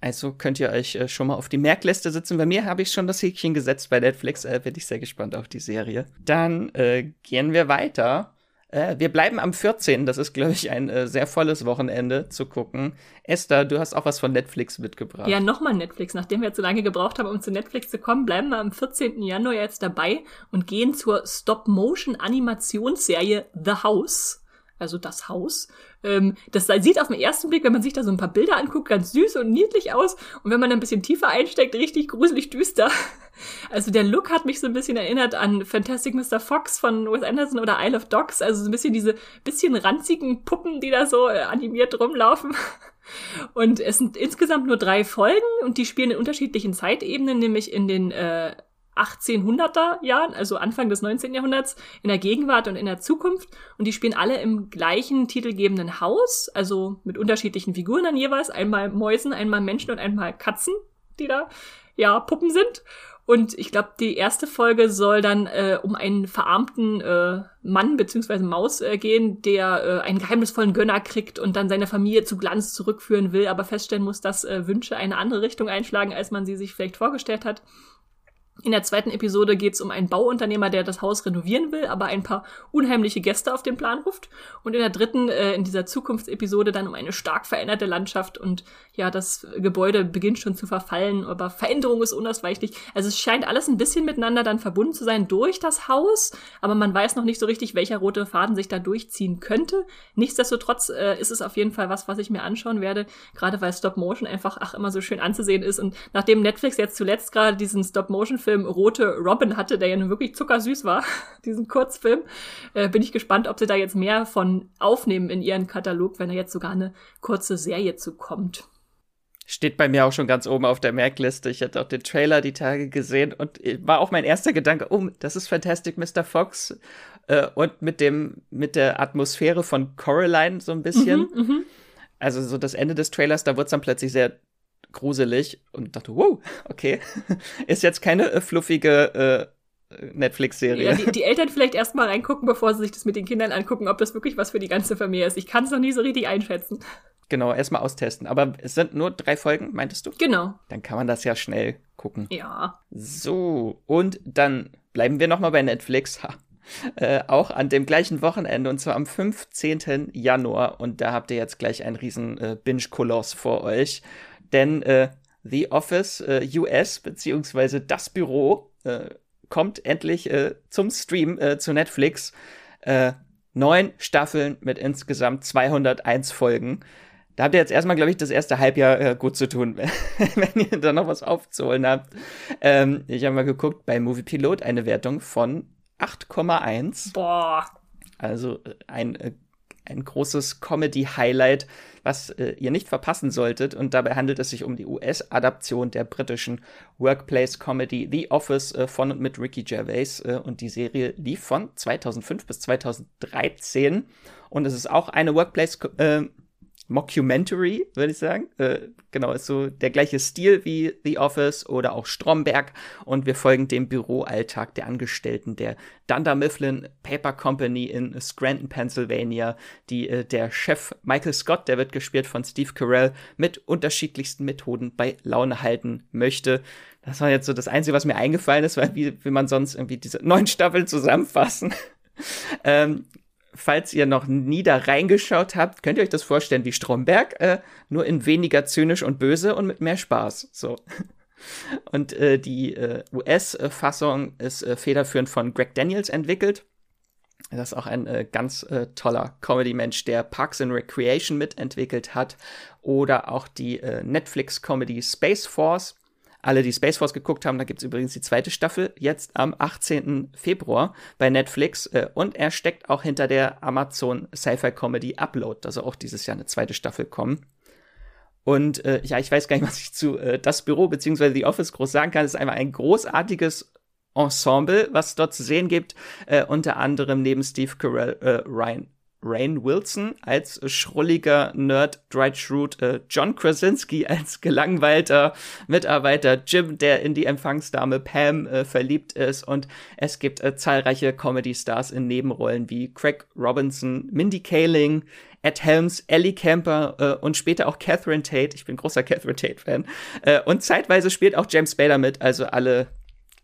Also könnt ihr euch äh, schon mal auf die Merkliste sitzen. Bei mir habe ich schon das Häkchen gesetzt bei Netflix. Äh, Bin ich sehr gespannt auf die Serie. Dann äh, gehen wir weiter äh, wir bleiben am 14. Das ist, glaube ich, ein äh, sehr volles Wochenende zu gucken. Esther, du hast auch was von Netflix mitgebracht. Ja, nochmal Netflix. Nachdem wir jetzt so lange gebraucht haben, um zu Netflix zu kommen, bleiben wir am 14. Januar jetzt dabei und gehen zur Stop-Motion-Animationsserie The House also das Haus. Ähm, das sieht auf den ersten Blick, wenn man sich da so ein paar Bilder anguckt, ganz süß und niedlich aus. Und wenn man ein bisschen tiefer einsteckt, richtig gruselig düster. Also der Look hat mich so ein bisschen erinnert an Fantastic Mr. Fox von Wes Anderson oder Isle of Dogs. Also so ein bisschen diese bisschen ranzigen Puppen, die da so äh, animiert rumlaufen. Und es sind insgesamt nur drei Folgen und die spielen in unterschiedlichen Zeitebenen, nämlich in den äh, 1800er Jahren, also Anfang des 19. Jahrhunderts, in der Gegenwart und in der Zukunft. Und die spielen alle im gleichen titelgebenden Haus, also mit unterschiedlichen Figuren dann jeweils. Einmal Mäusen, einmal Menschen und einmal Katzen, die da ja Puppen sind. Und ich glaube, die erste Folge soll dann äh, um einen verarmten äh, Mann beziehungsweise Maus äh, gehen, der äh, einen geheimnisvollen Gönner kriegt und dann seine Familie zu Glanz zurückführen will, aber feststellen muss, dass äh, Wünsche eine andere Richtung einschlagen, als man sie sich vielleicht vorgestellt hat. In der zweiten Episode geht es um einen Bauunternehmer, der das Haus renovieren will, aber ein paar unheimliche Gäste auf den Plan ruft. Und in der dritten, äh, in dieser Zukunftsepisode, dann um eine stark veränderte Landschaft und ja, das Gebäude beginnt schon zu verfallen, aber Veränderung ist unausweichlich. Also es scheint alles ein bisschen miteinander dann verbunden zu sein durch das Haus, aber man weiß noch nicht so richtig, welcher rote Faden sich da durchziehen könnte. Nichtsdestotrotz äh, ist es auf jeden Fall was, was ich mir anschauen werde, gerade weil Stop Motion einfach ach immer so schön anzusehen ist. Und nachdem Netflix jetzt zuletzt gerade diesen Stop Motion Film Rote Robin hatte, der ja nun wirklich zuckersüß war, diesen Kurzfilm, äh, bin ich gespannt, ob sie da jetzt mehr von aufnehmen in ihren Katalog, wenn da jetzt sogar eine kurze Serie zu kommt. Steht bei mir auch schon ganz oben auf der Merkliste. Ich hatte auch den Trailer die Tage gesehen und war auch mein erster Gedanke, oh, das ist Fantastic Mr. Fox. Äh, und mit dem, mit der Atmosphäre von Coraline so ein bisschen. Mhm, mh. Also so das Ende des Trailers, da wurde es dann plötzlich sehr gruselig und dachte, wow, okay. Ist jetzt keine äh, fluffige äh, Netflix-Serie. Ja, die, die, Eltern vielleicht erstmal reingucken, bevor sie sich das mit den Kindern angucken, ob das wirklich was für die ganze Familie ist. Ich kann es noch nie so richtig einschätzen. Genau, erstmal austesten. Aber es sind nur drei Folgen, meintest du? Genau. Dann kann man das ja schnell gucken. Ja. So, und dann bleiben wir nochmal bei Netflix. Ha. Äh, auch an dem gleichen Wochenende und zwar am 15. Januar. Und da habt ihr jetzt gleich einen riesen äh, Binge-Koloss vor euch denn äh, The Office äh, US beziehungsweise das Büro äh, kommt endlich äh, zum Stream äh, zu Netflix. Äh, neun Staffeln mit insgesamt 201 Folgen. Da habt ihr jetzt erstmal, glaube ich, das erste Halbjahr äh, gut zu tun, wenn ihr da noch was aufzuholen habt. Ähm, ich habe mal geguckt, bei Movie Pilot eine Wertung von 8,1. Boah. Also äh, ein äh, ein großes Comedy-Highlight, was äh, ihr nicht verpassen solltet. Und dabei handelt es sich um die US-Adaption der britischen Workplace-Comedy The Office äh, von und mit Ricky Gervais. Äh, und die Serie lief von 2005 bis 2013. Und es ist auch eine Workplace äh, Mockumentary, würde ich sagen. Äh, genau, ist so der gleiche Stil wie The Office oder auch Stromberg. Und wir folgen dem Büroalltag der Angestellten der Dunder Mifflin Paper Company in Scranton, Pennsylvania. Die, äh, der Chef Michael Scott, der wird gespielt von Steve Carell, mit unterschiedlichsten Methoden bei Laune halten möchte. Das war jetzt so das Einzige, was mir eingefallen ist, weil wie will man sonst irgendwie diese neun Staffeln zusammenfassen? ähm, falls ihr noch nie da reingeschaut habt, könnt ihr euch das vorstellen wie Stromberg, äh, nur in weniger zynisch und böse und mit mehr Spaß. So. Und äh, die äh, US-Fassung ist äh, federführend von Greg Daniels entwickelt. Das ist auch ein äh, ganz äh, toller Comedy-Mensch, der Parks and Recreation mitentwickelt hat. Oder auch die äh, Netflix-Comedy Space Force alle, die Space Force geguckt haben, da gibt es übrigens die zweite Staffel, jetzt am 18. Februar bei Netflix. Äh, und er steckt auch hinter der Amazon Sci-Fi Comedy Upload, also auch dieses Jahr eine zweite Staffel kommen. Und äh, ja, ich weiß gar nicht, was ich zu äh, das Büro bzw. The Office groß sagen kann. Es ist einfach ein großartiges Ensemble, was dort zu sehen gibt. Äh, unter anderem neben Steve Carell, äh, Ryan Rain Wilson als schrulliger Nerd Dwight Schrute, äh, John Krasinski als gelangweilter Mitarbeiter, Jim, der in die Empfangsdame Pam äh, verliebt ist und es gibt äh, zahlreiche Comedy-Stars in Nebenrollen wie Craig Robinson, Mindy Kaling, Ed Helms, Ellie Camper äh, und später auch Catherine Tate. Ich bin großer Catherine Tate-Fan. Äh, und zeitweise spielt auch James Spader mit, also alle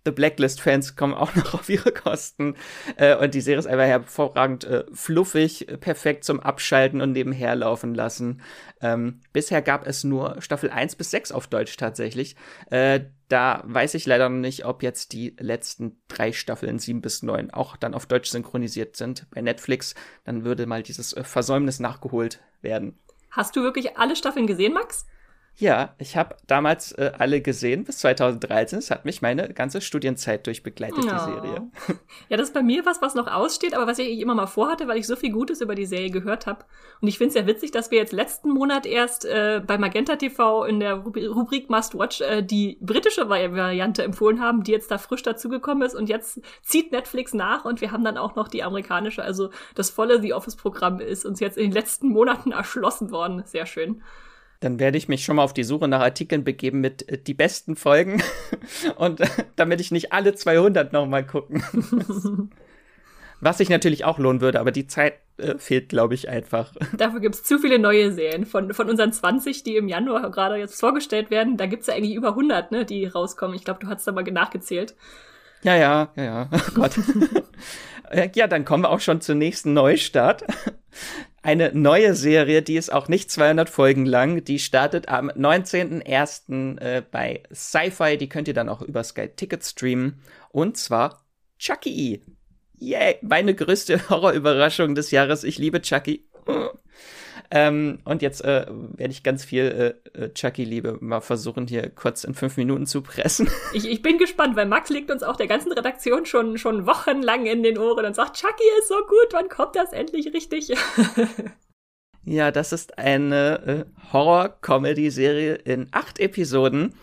The Blacklist-Fans kommen auch noch auf ihre Kosten. Äh, und die Serie ist einfach hervorragend äh, fluffig, perfekt zum Abschalten und nebenher laufen lassen. Ähm, bisher gab es nur Staffel 1 bis 6 auf Deutsch tatsächlich. Äh, da weiß ich leider noch nicht, ob jetzt die letzten drei Staffeln 7 bis 9 auch dann auf Deutsch synchronisiert sind bei Netflix. Dann würde mal dieses äh, Versäumnis nachgeholt werden. Hast du wirklich alle Staffeln gesehen, Max? Ja, ich habe damals äh, alle gesehen bis 2013. Es hat mich meine ganze Studienzeit durchbegleitet, ja. die Serie. Ja, das ist bei mir was, was noch aussteht, aber was ich immer mal vorhatte, weil ich so viel Gutes über die Serie gehört habe. Und ich finde es ja witzig, dass wir jetzt letzten Monat erst äh, bei Magenta TV in der Rubrik Must Watch äh, die britische Variante empfohlen haben, die jetzt da frisch dazugekommen ist. Und jetzt zieht Netflix nach und wir haben dann auch noch die amerikanische. Also das volle The Office-Programm ist uns jetzt in den letzten Monaten erschlossen worden. Sehr schön. Dann werde ich mich schon mal auf die Suche nach Artikeln begeben mit äh, die besten Folgen und äh, damit ich nicht alle 200 noch mal gucken Was sich natürlich auch lohnen würde, aber die Zeit äh, fehlt, glaube ich, einfach. Dafür gibt es zu viele neue Serien. Von, von unseren 20, die im Januar gerade jetzt vorgestellt werden, da gibt es ja eigentlich über 100, ne, die rauskommen. Ich glaube, du hast da mal nachgezählt. Ja, ja, ja, ja. Oh Gott. Äh, ja, dann kommen wir auch schon zur nächsten Neustart. Eine neue Serie, die ist auch nicht 200 Folgen lang. Die startet am 19.01. Äh, bei Sci-Fi. Die könnt ihr dann auch über Sky Ticket streamen. Und zwar Chucky. Yay! Meine größte Horrorüberraschung des Jahres. Ich liebe Chucky. Ähm, und jetzt äh, werde ich ganz viel äh, äh, Chucky-Liebe mal versuchen, hier kurz in fünf Minuten zu pressen. Ich, ich bin gespannt, weil Max liegt uns auch der ganzen Redaktion schon, schon wochenlang in den Ohren und sagt, Chucky ist so gut, wann kommt das endlich richtig? ja, das ist eine äh, Horror-Comedy-Serie in acht Episoden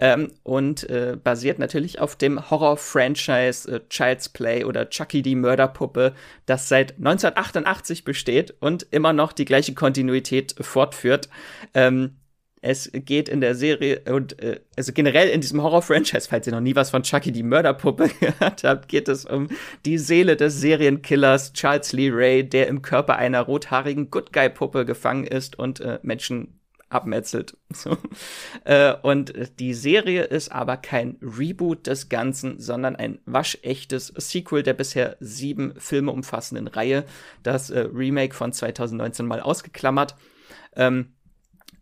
ähm, und äh, basiert natürlich auf dem Horror-Franchise äh, Child's Play oder Chucky die Mörderpuppe, das seit 1988 besteht und immer noch die gleiche Kontinuität fortführt. Ähm, es geht in der Serie und äh, also generell in diesem Horror-Franchise, falls ihr noch nie was von Chucky die Mörderpuppe gehört habt, geht es um die Seele des Serienkillers Charles Lee Ray, der im Körper einer rothaarigen Good Guy-Puppe gefangen ist und äh, Menschen abmetzelt. So. Äh, und die Serie ist aber kein Reboot des Ganzen, sondern ein waschechtes Sequel der bisher sieben Filme umfassenden Reihe. Das äh, Remake von 2019 mal ausgeklammert. Ähm,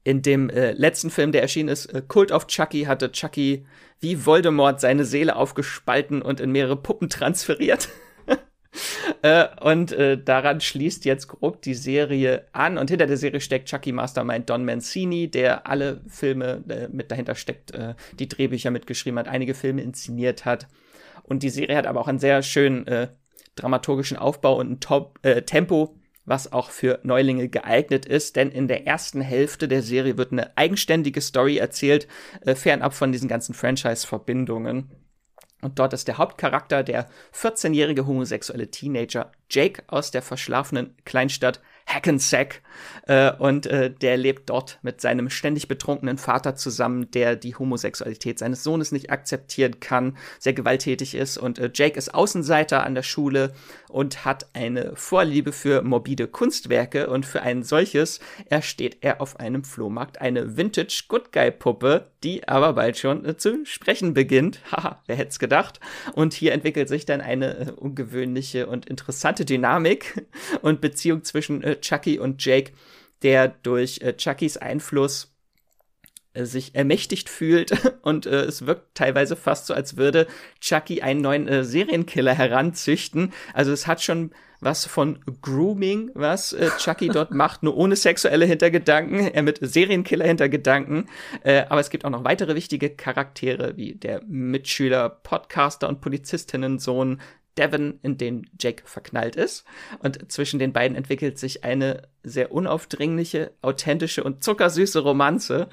in dem äh, letzten Film, der erschienen ist, äh, Cult of Chucky, hatte Chucky wie Voldemort seine Seele aufgespalten und in mehrere Puppen transferiert. äh, und äh, daran schließt jetzt grob die Serie an. Und hinter der Serie steckt Chucky Mastermind Don Mancini, der alle Filme äh, mit dahinter steckt, äh, die Drehbücher mitgeschrieben hat, einige Filme inszeniert hat. Und die Serie hat aber auch einen sehr schönen äh, dramaturgischen Aufbau und ein Top, Tempo, was auch für Neulinge geeignet ist, denn in der ersten Hälfte der Serie wird eine eigenständige Story erzählt, äh, fernab von diesen ganzen Franchise-Verbindungen. Und dort ist der Hauptcharakter der 14-jährige homosexuelle Teenager Jake aus der verschlafenen Kleinstadt Hackensack. Äh, und äh, der lebt dort mit seinem ständig betrunkenen Vater zusammen, der die Homosexualität seines Sohnes nicht akzeptieren kann, sehr gewalttätig ist. Und äh, Jake ist Außenseiter an der Schule und hat eine Vorliebe für morbide Kunstwerke. Und für ein solches ersteht er auf einem Flohmarkt eine Vintage Good Guy Puppe, die aber bald schon äh, zu sprechen beginnt. Haha, wer hätte es gedacht? Und hier entwickelt sich dann eine äh, ungewöhnliche und interessante Dynamik und Beziehung zwischen Chucky und Jake, der durch äh, Chuckys Einfluss äh, sich ermächtigt fühlt und äh, es wirkt teilweise fast so, als würde Chucky einen neuen äh, Serienkiller heranzüchten. Also es hat schon was von Grooming, was äh, Chucky dort macht, nur ohne sexuelle Hintergedanken, er mit Serienkiller-Hintergedanken. Äh, aber es gibt auch noch weitere wichtige Charaktere, wie der Mitschüler, Podcaster und Polizistinnen-Sohn Devon, in den Jake verknallt ist. Und zwischen den beiden entwickelt sich eine sehr unaufdringliche, authentische und zuckersüße Romanze.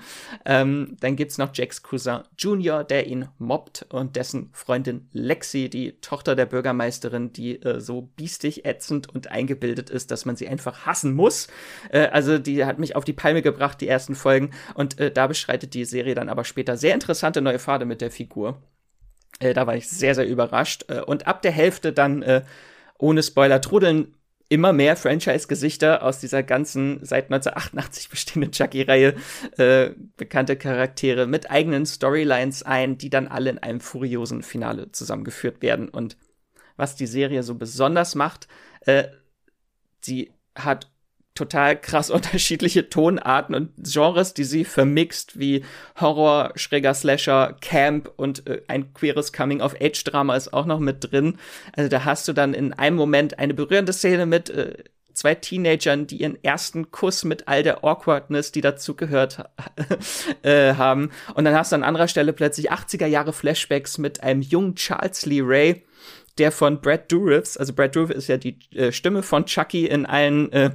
Ähm, dann gibt's noch Jacks Cousin Junior, der ihn mobbt und dessen Freundin Lexi, die Tochter der Bürgermeisterin, die äh, so biestig, ätzend und eingebildet ist, dass man sie einfach hassen muss. Äh, also die hat mich auf die Palme gebracht, die ersten Folgen. Und äh, da beschreitet die Serie dann aber später sehr interessante neue Pfade mit der Figur. Äh, da war ich sehr, sehr überrascht. Äh, und ab der Hälfte dann, äh, ohne Spoiler, trudeln immer mehr Franchise-Gesichter aus dieser ganzen seit 1988 bestehenden Chucky-Reihe äh, bekannte Charaktere mit eigenen Storylines ein, die dann alle in einem furiosen Finale zusammengeführt werden. Und was die Serie so besonders macht, äh, sie hat total krass unterschiedliche Tonarten und Genres, die sie vermixt, wie Horror, schräger Slasher, Camp und äh, ein queeres Coming-of-Age-Drama ist auch noch mit drin. Also da hast du dann in einem Moment eine berührende Szene mit äh, zwei Teenagern, die ihren ersten Kuss mit all der Awkwardness, die dazugehört, äh, haben. Und dann hast du an anderer Stelle plötzlich 80er Jahre Flashbacks mit einem jungen Charles Lee Ray, der von Brad Dourifs, also Brad Dourif ist ja die äh, Stimme von Chucky in allen äh,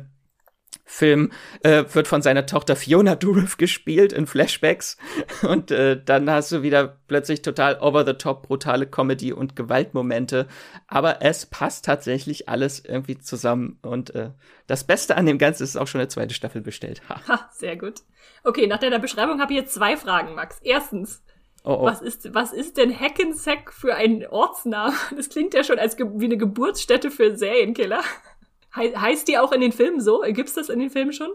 Film äh, wird von seiner Tochter Fiona Dourif gespielt in Flashbacks und äh, dann hast du wieder plötzlich total over the top brutale Comedy und Gewaltmomente, aber es passt tatsächlich alles irgendwie zusammen und äh, das Beste an dem Ganzen ist auch schon eine zweite Staffel bestellt. Ha. ha sehr gut. Okay, nach deiner Beschreibung habe ich jetzt zwei Fragen, Max. Erstens, Oh, oh. Was ist, was ist denn Hackensack für ein Ortsname? Das klingt ja schon als wie eine Geburtsstätte für Serienkiller. He heißt die auch in den Filmen so? Gibt's das in den Filmen schon?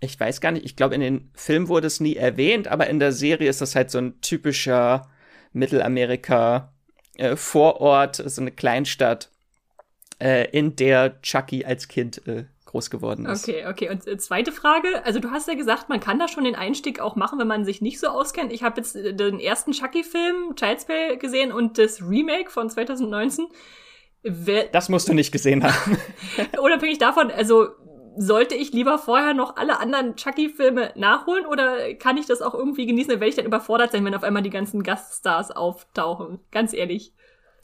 Ich weiß gar nicht. Ich glaube, in den Filmen wurde es nie erwähnt, aber in der Serie ist das halt so ein typischer Mittelamerika äh, Vorort, so eine Kleinstadt, äh, in der Chucky als Kind äh, groß geworden ist. Okay, okay. Und äh, zweite Frage, also du hast ja gesagt, man kann da schon den Einstieg auch machen, wenn man sich nicht so auskennt. Ich habe jetzt äh, den ersten Chucky-Film, Child's Play, gesehen und das Remake von 2019. Wer das musst du nicht gesehen haben. Unabhängig davon, also sollte ich lieber vorher noch alle anderen Chucky-Filme nachholen oder kann ich das auch irgendwie genießen? Dann werde ich dann überfordert sein, wenn auf einmal die ganzen Gaststars auftauchen. Ganz ehrlich.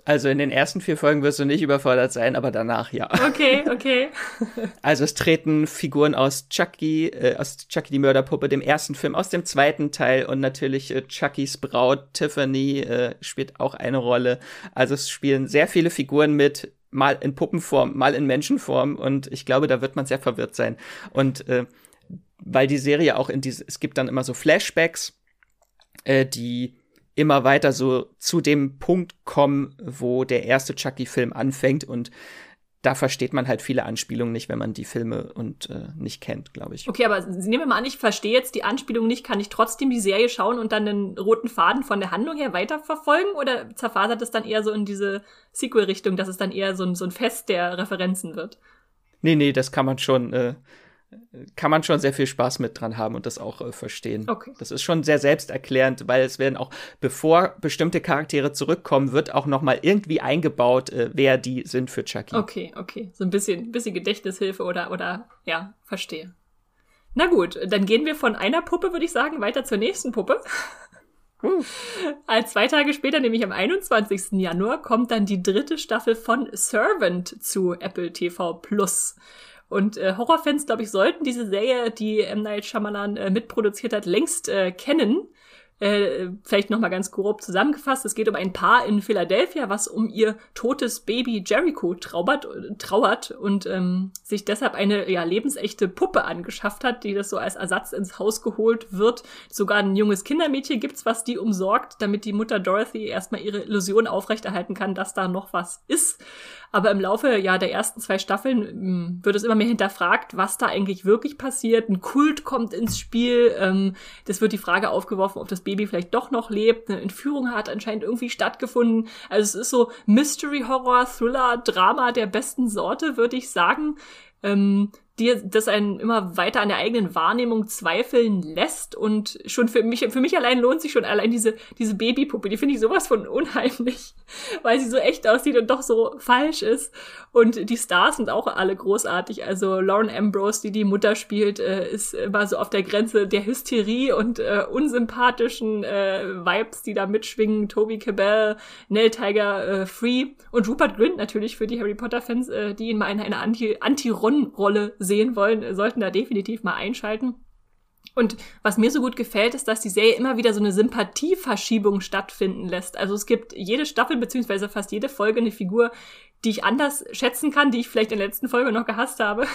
Also in den ersten vier Folgen wirst du nicht überfordert sein, aber danach ja. Okay, okay. also es treten Figuren aus Chucky, äh, aus Chucky die Mörderpuppe, dem ersten Film, aus dem zweiten Teil und natürlich äh, Chuckys Braut Tiffany äh, spielt auch eine Rolle. Also es spielen sehr viele Figuren mit, mal in Puppenform, mal in Menschenform und ich glaube, da wird man sehr verwirrt sein. Und äh, weil die Serie auch in diese, es gibt dann immer so Flashbacks, äh, die immer weiter so zu dem Punkt kommen, wo der erste Chucky-Film anfängt und da versteht man halt viele Anspielungen nicht, wenn man die Filme und äh, nicht kennt, glaube ich. Okay, aber nehmen wir mal an, ich verstehe jetzt die Anspielung nicht, kann ich trotzdem die Serie schauen und dann den roten Faden von der Handlung her weiterverfolgen oder zerfasert es dann eher so in diese Sequel-Richtung, dass es dann eher so ein, so ein Fest der Referenzen wird? Nee, nee, das kann man schon äh, kann man schon sehr viel Spaß mit dran haben und das auch äh, verstehen. Okay. Das ist schon sehr selbsterklärend, weil es werden auch, bevor bestimmte Charaktere zurückkommen, wird auch noch mal irgendwie eingebaut, äh, wer die sind für Chucky. Okay, okay. So ein bisschen, bisschen Gedächtnishilfe oder, oder, ja, verstehe. Na gut, dann gehen wir von einer Puppe, würde ich sagen, weiter zur nächsten Puppe. Als zwei Tage später, nämlich am 21. Januar, kommt dann die dritte Staffel von Servant zu Apple TV Plus. Und äh, Horrorfans, glaube ich, sollten diese Serie, die M. Night Shyamalan äh, mitproduziert hat, längst äh, kennen. Äh, vielleicht noch mal ganz grob zusammengefasst. Es geht um ein Paar in Philadelphia, was um ihr totes Baby Jericho trauert, trauert und ähm, sich deshalb eine ja, lebensechte Puppe angeschafft hat, die das so als Ersatz ins Haus geholt wird. Sogar ein junges Kindermädchen gibt's, was die umsorgt, damit die Mutter Dorothy erstmal ihre Illusion aufrechterhalten kann, dass da noch was ist. Aber im Laufe ja der ersten zwei Staffeln hm, wird es immer mehr hinterfragt, was da eigentlich wirklich passiert. Ein Kult kommt ins Spiel. Ähm, das wird die Frage aufgeworfen, ob das Baby vielleicht doch noch lebt. Eine Entführung hat anscheinend irgendwie stattgefunden. Also es ist so Mystery Horror, Thriller, Drama der besten Sorte, würde ich sagen. Ähm, die das einen immer weiter an der eigenen Wahrnehmung zweifeln lässt und schon für mich für mich allein lohnt sich schon allein diese diese Babypuppe, die finde ich sowas von unheimlich, weil sie so echt aussieht und doch so falsch ist. Und die Stars sind auch alle großartig, also Lauren Ambrose, die die Mutter spielt, äh, ist immer so auf der Grenze der Hysterie und äh, unsympathischen äh, Vibes, die da mitschwingen, Toby Cabell, Nell Tiger äh, Free und Rupert Grint natürlich für die Harry Potter Fans, äh, die ihn mal in eine Anti Anti-Ron-Rolle sehen wollen, sollten da definitiv mal einschalten. Und was mir so gut gefällt, ist, dass die Serie immer wieder so eine Sympathieverschiebung stattfinden lässt. Also es gibt jede Staffel beziehungsweise fast jede Folge eine Figur, die ich anders schätzen kann, die ich vielleicht in der letzten Folge noch gehasst habe.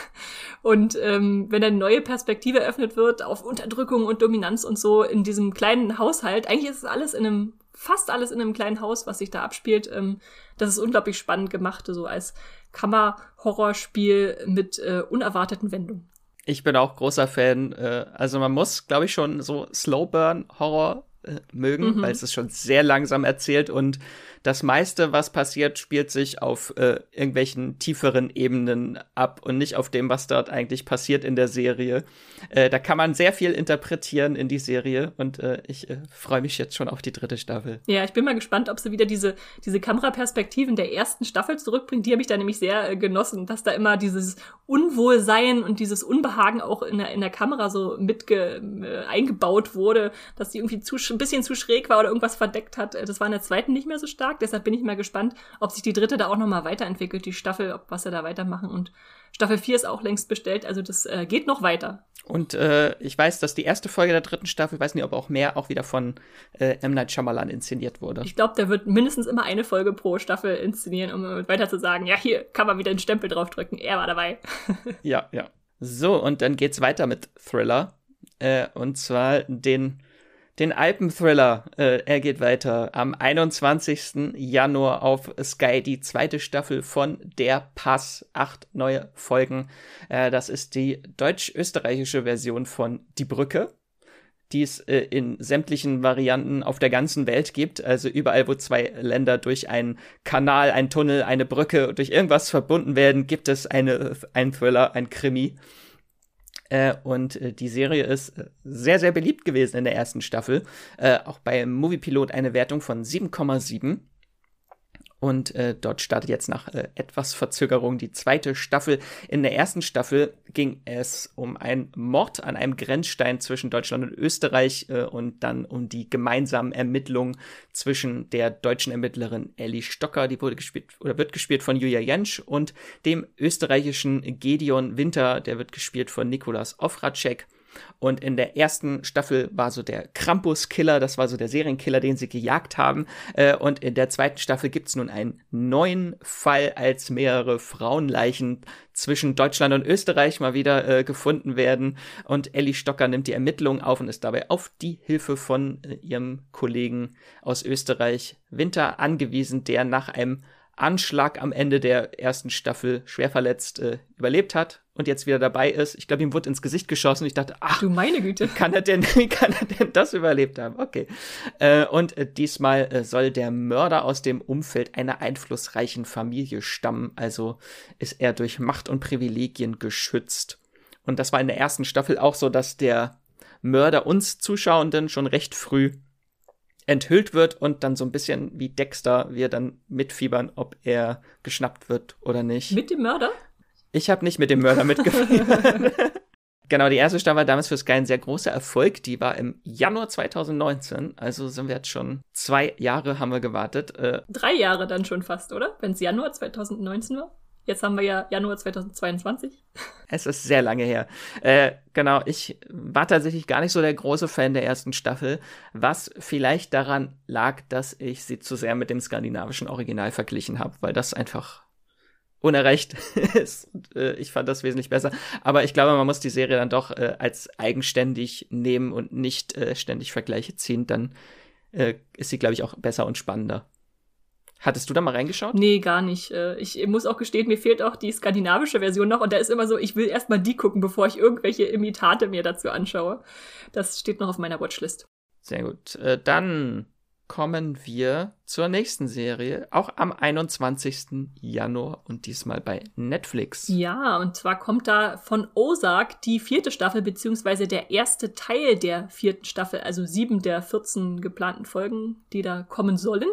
Und ähm, wenn eine neue Perspektive eröffnet wird auf Unterdrückung und Dominanz und so in diesem kleinen Haushalt, eigentlich ist es alles in einem, fast alles in einem kleinen Haus, was sich da abspielt. Ähm, das ist unglaublich spannend gemacht, so als Kammer-Horrorspiel mit äh, unerwarteten Wendungen. Ich bin auch großer Fan. Äh, also man muss, glaube ich, schon so Slowburn-Horror äh, mögen, mhm. weil es ist schon sehr langsam erzählt und das meiste, was passiert, spielt sich auf äh, irgendwelchen tieferen Ebenen ab und nicht auf dem, was dort eigentlich passiert in der Serie. Äh, da kann man sehr viel interpretieren in die Serie und äh, ich äh, freue mich jetzt schon auf die dritte Staffel. Ja, ich bin mal gespannt, ob sie wieder diese, diese Kameraperspektiven der ersten Staffel zurückbringt. Die habe ich da nämlich sehr äh, genossen, dass da immer dieses Unwohlsein und dieses Unbehagen auch in der, in der Kamera so mit äh, eingebaut wurde, dass die irgendwie zu, ein bisschen zu schräg war oder irgendwas verdeckt hat. Das war in der zweiten nicht mehr so stark. Deshalb bin ich mal gespannt, ob sich die dritte da auch nochmal weiterentwickelt, die Staffel, ob was sie da weitermachen. Und Staffel 4 ist auch längst bestellt, also das äh, geht noch weiter. Und äh, ich weiß, dass die erste Folge der dritten Staffel, weiß nicht, ob auch mehr, auch wieder von äh, M. Night Shyamalan inszeniert wurde. Ich glaube, der wird mindestens immer eine Folge pro Staffel inszenieren, um weiter zu sagen, ja, hier kann man wieder einen Stempel draufdrücken. Er war dabei. ja, ja. So, und dann geht's weiter mit Thriller. Äh, und zwar den den Alpenthriller. Äh, er geht weiter. Am 21. Januar auf Sky die zweite Staffel von Der Pass. Acht neue Folgen. Äh, das ist die deutsch-österreichische Version von Die Brücke die es äh, in sämtlichen Varianten auf der ganzen Welt gibt. Also überall, wo zwei Länder durch einen Kanal, einen Tunnel, eine Brücke, durch irgendwas verbunden werden, gibt es eine, einen Thriller, ein Krimi. Äh, und äh, die Serie ist äh, sehr, sehr beliebt gewesen in der ersten Staffel. Äh, auch bei Moviepilot eine Wertung von 7,7. Und äh, dort startet jetzt nach äh, etwas Verzögerung die zweite Staffel. In der ersten Staffel ging es um einen Mord an einem Grenzstein zwischen Deutschland und Österreich äh, und dann um die gemeinsamen Ermittlungen zwischen der deutschen Ermittlerin Ellie Stocker, die wurde gespielt oder wird gespielt von Julia Jentsch und dem österreichischen Gedeon Winter, der wird gespielt von Nikolas Ofracek. Und in der ersten Staffel war so der Krampus-Killer, das war so der Serienkiller, den sie gejagt haben. Äh, und in der zweiten Staffel gibt es nun einen neuen Fall, als mehrere Frauenleichen zwischen Deutschland und Österreich mal wieder äh, gefunden werden. Und Ellie Stocker nimmt die Ermittlungen auf und ist dabei auf die Hilfe von äh, ihrem Kollegen aus Österreich Winter angewiesen, der nach einem Anschlag am Ende der ersten Staffel schwer verletzt äh, überlebt hat und jetzt wieder dabei ist. Ich glaube, ihm wurde ins Gesicht geschossen. Ich dachte, ach, du meine Güte, wie kann er denn, wie kann er denn das überlebt haben? Okay. Äh, und äh, diesmal äh, soll der Mörder aus dem Umfeld einer einflussreichen Familie stammen. Also ist er durch Macht und Privilegien geschützt. Und das war in der ersten Staffel auch so, dass der Mörder uns Zuschauenden schon recht früh enthüllt wird und dann so ein bisschen wie Dexter wir dann mitfiebern, ob er geschnappt wird oder nicht. Mit dem Mörder? Ich habe nicht mit dem Mörder mitgefiebert. genau, die erste Staffel war damals für Sky ein sehr großer Erfolg. Die war im Januar 2019, also sind wir jetzt schon zwei Jahre haben wir gewartet. Äh, Drei Jahre dann schon fast, oder? Wenn es Januar 2019 war? Jetzt haben wir ja Januar 2022. Es ist sehr lange her. Äh, genau, ich war tatsächlich gar nicht so der große Fan der ersten Staffel, was vielleicht daran lag, dass ich sie zu sehr mit dem skandinavischen Original verglichen habe, weil das einfach unerreicht ist. Und, äh, ich fand das wesentlich besser. Aber ich glaube, man muss die Serie dann doch äh, als eigenständig nehmen und nicht äh, ständig Vergleiche ziehen. Dann äh, ist sie, glaube ich, auch besser und spannender. Hattest du da mal reingeschaut? Nee, gar nicht. Äh, ich muss auch gestehen, mir fehlt auch die skandinavische Version noch und da ist immer so, ich will erstmal die gucken, bevor ich irgendwelche Imitate mir dazu anschaue. Das steht noch auf meiner Watchlist. Sehr gut. Äh, dann kommen wir zur nächsten Serie, auch am 21. Januar und diesmal bei Netflix. Ja, und zwar kommt da von Ozark die vierte Staffel, beziehungsweise der erste Teil der vierten Staffel, also sieben der 14 geplanten Folgen, die da kommen sollen.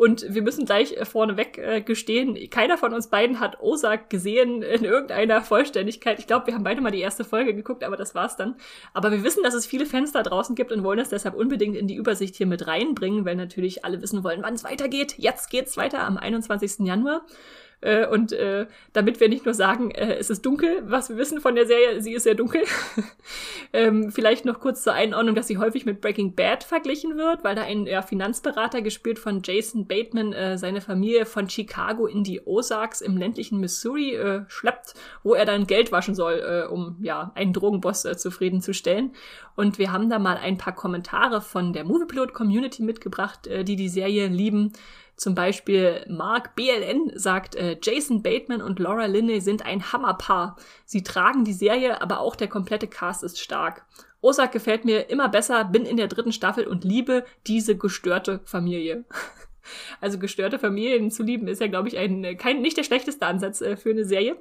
Und wir müssen gleich äh, vorneweg äh, gestehen, keiner von uns beiden hat Ozark gesehen in irgendeiner Vollständigkeit. Ich glaube, wir haben beide mal die erste Folge geguckt, aber das war's dann. Aber wir wissen, dass es viele Fans da draußen gibt und wollen das deshalb unbedingt in die Übersicht hier mit reinbringen, weil natürlich alle wissen wollen, wann es weitergeht. Jetzt geht's weiter am 21. Januar. Äh, und äh, damit wir nicht nur sagen, äh, es ist dunkel, was wir wissen von der Serie, sie ist sehr dunkel. ähm, vielleicht noch kurz zur Einordnung, dass sie häufig mit Breaking Bad verglichen wird, weil da ein ja, Finanzberater, gespielt von Jason Bateman, äh, seine Familie von Chicago in die Ozarks im ländlichen Missouri äh, schleppt, wo er dann Geld waschen soll, äh, um ja einen Drogenboss äh, zufriedenzustellen. Und wir haben da mal ein paar Kommentare von der Moviepilot Community mitgebracht, äh, die die Serie lieben. Zum Beispiel Mark BLN sagt, äh, Jason Bateman und Laura Linney sind ein Hammerpaar. Sie tragen die Serie, aber auch der komplette Cast ist stark. Ozark gefällt mir immer besser, bin in der dritten Staffel und liebe diese gestörte Familie. Also gestörte Familien zu lieben ist ja, glaube ich, ein kein nicht der schlechteste Ansatz äh, für eine Serie.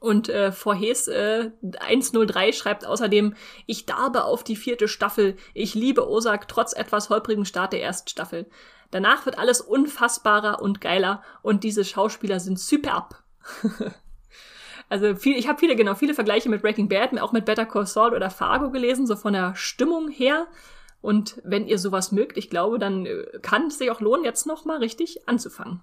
Und äh, Vorhes äh, 103 schreibt außerdem, ich darbe auf die vierte Staffel. Ich liebe Osak trotz etwas holprigen Start der ersten Staffel. Danach wird alles unfassbarer und geiler und diese Schauspieler sind superb. also viel, ich habe viele, genau, viele Vergleiche mit Breaking Bad, auch mit Better Call Saul oder Fargo gelesen, so von der Stimmung her. Und wenn ihr sowas mögt, ich glaube, dann äh, kann es sich auch lohnen, jetzt noch mal richtig anzufangen.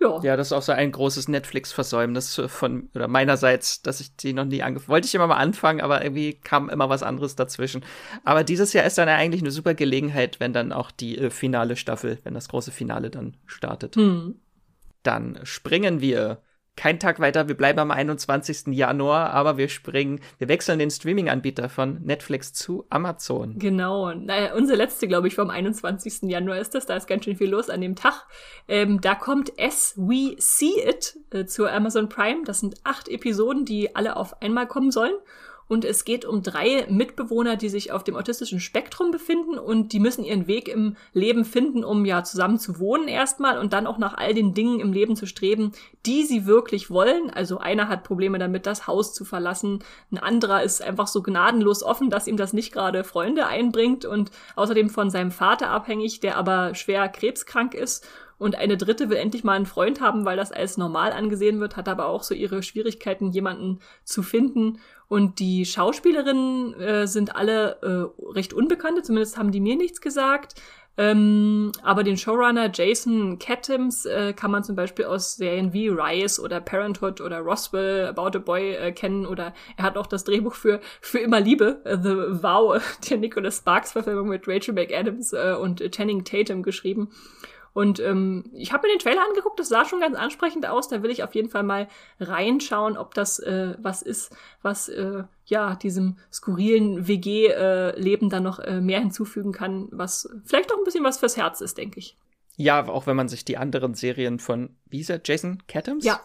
Ja. ja, das ist auch so ein großes Netflix-Versäumnis von oder meinerseits, dass ich die noch nie angefangen Wollte ich immer mal anfangen, aber irgendwie kam immer was anderes dazwischen. Aber dieses Jahr ist dann eigentlich eine super Gelegenheit, wenn dann auch die äh, finale Staffel, wenn das große Finale dann startet. Hm. Dann springen wir kein Tag weiter, wir bleiben am 21. Januar, aber wir springen, wir wechseln den Streaming-Anbieter von Netflix zu Amazon. Genau. Naja, unsere letzte, glaube ich, vom 21. Januar ist das. Da ist ganz schön viel los an dem Tag. Ähm, da kommt As We See It äh, zu Amazon Prime. Das sind acht Episoden, die alle auf einmal kommen sollen. Und es geht um drei Mitbewohner, die sich auf dem autistischen Spektrum befinden und die müssen ihren Weg im Leben finden, um ja zusammen zu wohnen erstmal und dann auch nach all den Dingen im Leben zu streben, die sie wirklich wollen. Also einer hat Probleme damit, das Haus zu verlassen. Ein anderer ist einfach so gnadenlos offen, dass ihm das nicht gerade Freunde einbringt und außerdem von seinem Vater abhängig, der aber schwer krebskrank ist. Und eine dritte will endlich mal einen Freund haben, weil das als normal angesehen wird, hat aber auch so ihre Schwierigkeiten, jemanden zu finden. Und die Schauspielerinnen äh, sind alle äh, recht unbekannte, zumindest haben die mir nichts gesagt. Ähm, aber den Showrunner Jason Katims äh, kann man zum Beispiel aus Serien wie Rise oder Parenthood oder Roswell, About a Boy äh, kennen oder er hat auch das Drehbuch für Für immer Liebe, äh, The Vow, der Nicholas Sparks Verfilmung mit Rachel McAdams äh, und Channing Tatum geschrieben. Und ähm, ich habe mir den Trailer angeguckt, das sah schon ganz ansprechend aus. Da will ich auf jeden Fall mal reinschauen, ob das äh, was ist, was äh, ja diesem skurrilen WG-Leben äh, dann noch äh, mehr hinzufügen kann, was vielleicht auch ein bisschen was fürs Herz ist, denke ich. Ja, auch wenn man sich die anderen Serien von, wie hieß er, Jason Katims? Ja.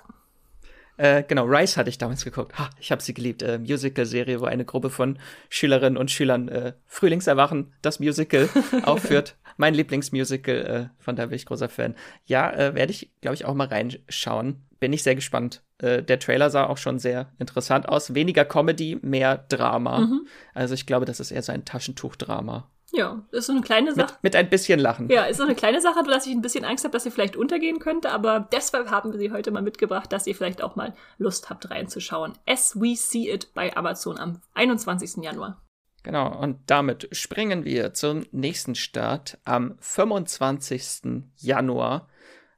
Äh, genau, Rice hatte ich damals geguckt. Ha, ich habe sie geliebt. Äh, Musical-Serie, wo eine Gruppe von Schülerinnen und Schülern äh, Frühlingserwachen, das Musical, aufführt. Mein Lieblingsmusical, äh, von da bin ich großer Fan. Ja, äh, werde ich, glaube ich, auch mal reinschauen. Bin ich sehr gespannt. Äh, der Trailer sah auch schon sehr interessant aus. Weniger Comedy, mehr Drama. Mhm. Also ich glaube, das ist eher so ein Taschentuchdrama. Ja, ist so eine kleine Sache. Mit, mit, ein bisschen Lachen. Ja, ist so eine kleine Sache, dass ich ein bisschen Angst habe, dass sie vielleicht untergehen könnte, aber deshalb haben wir sie heute mal mitgebracht, dass ihr vielleicht auch mal Lust habt reinzuschauen. As We See It bei Amazon am 21. Januar. Genau, und damit springen wir zum nächsten Start am 25. Januar.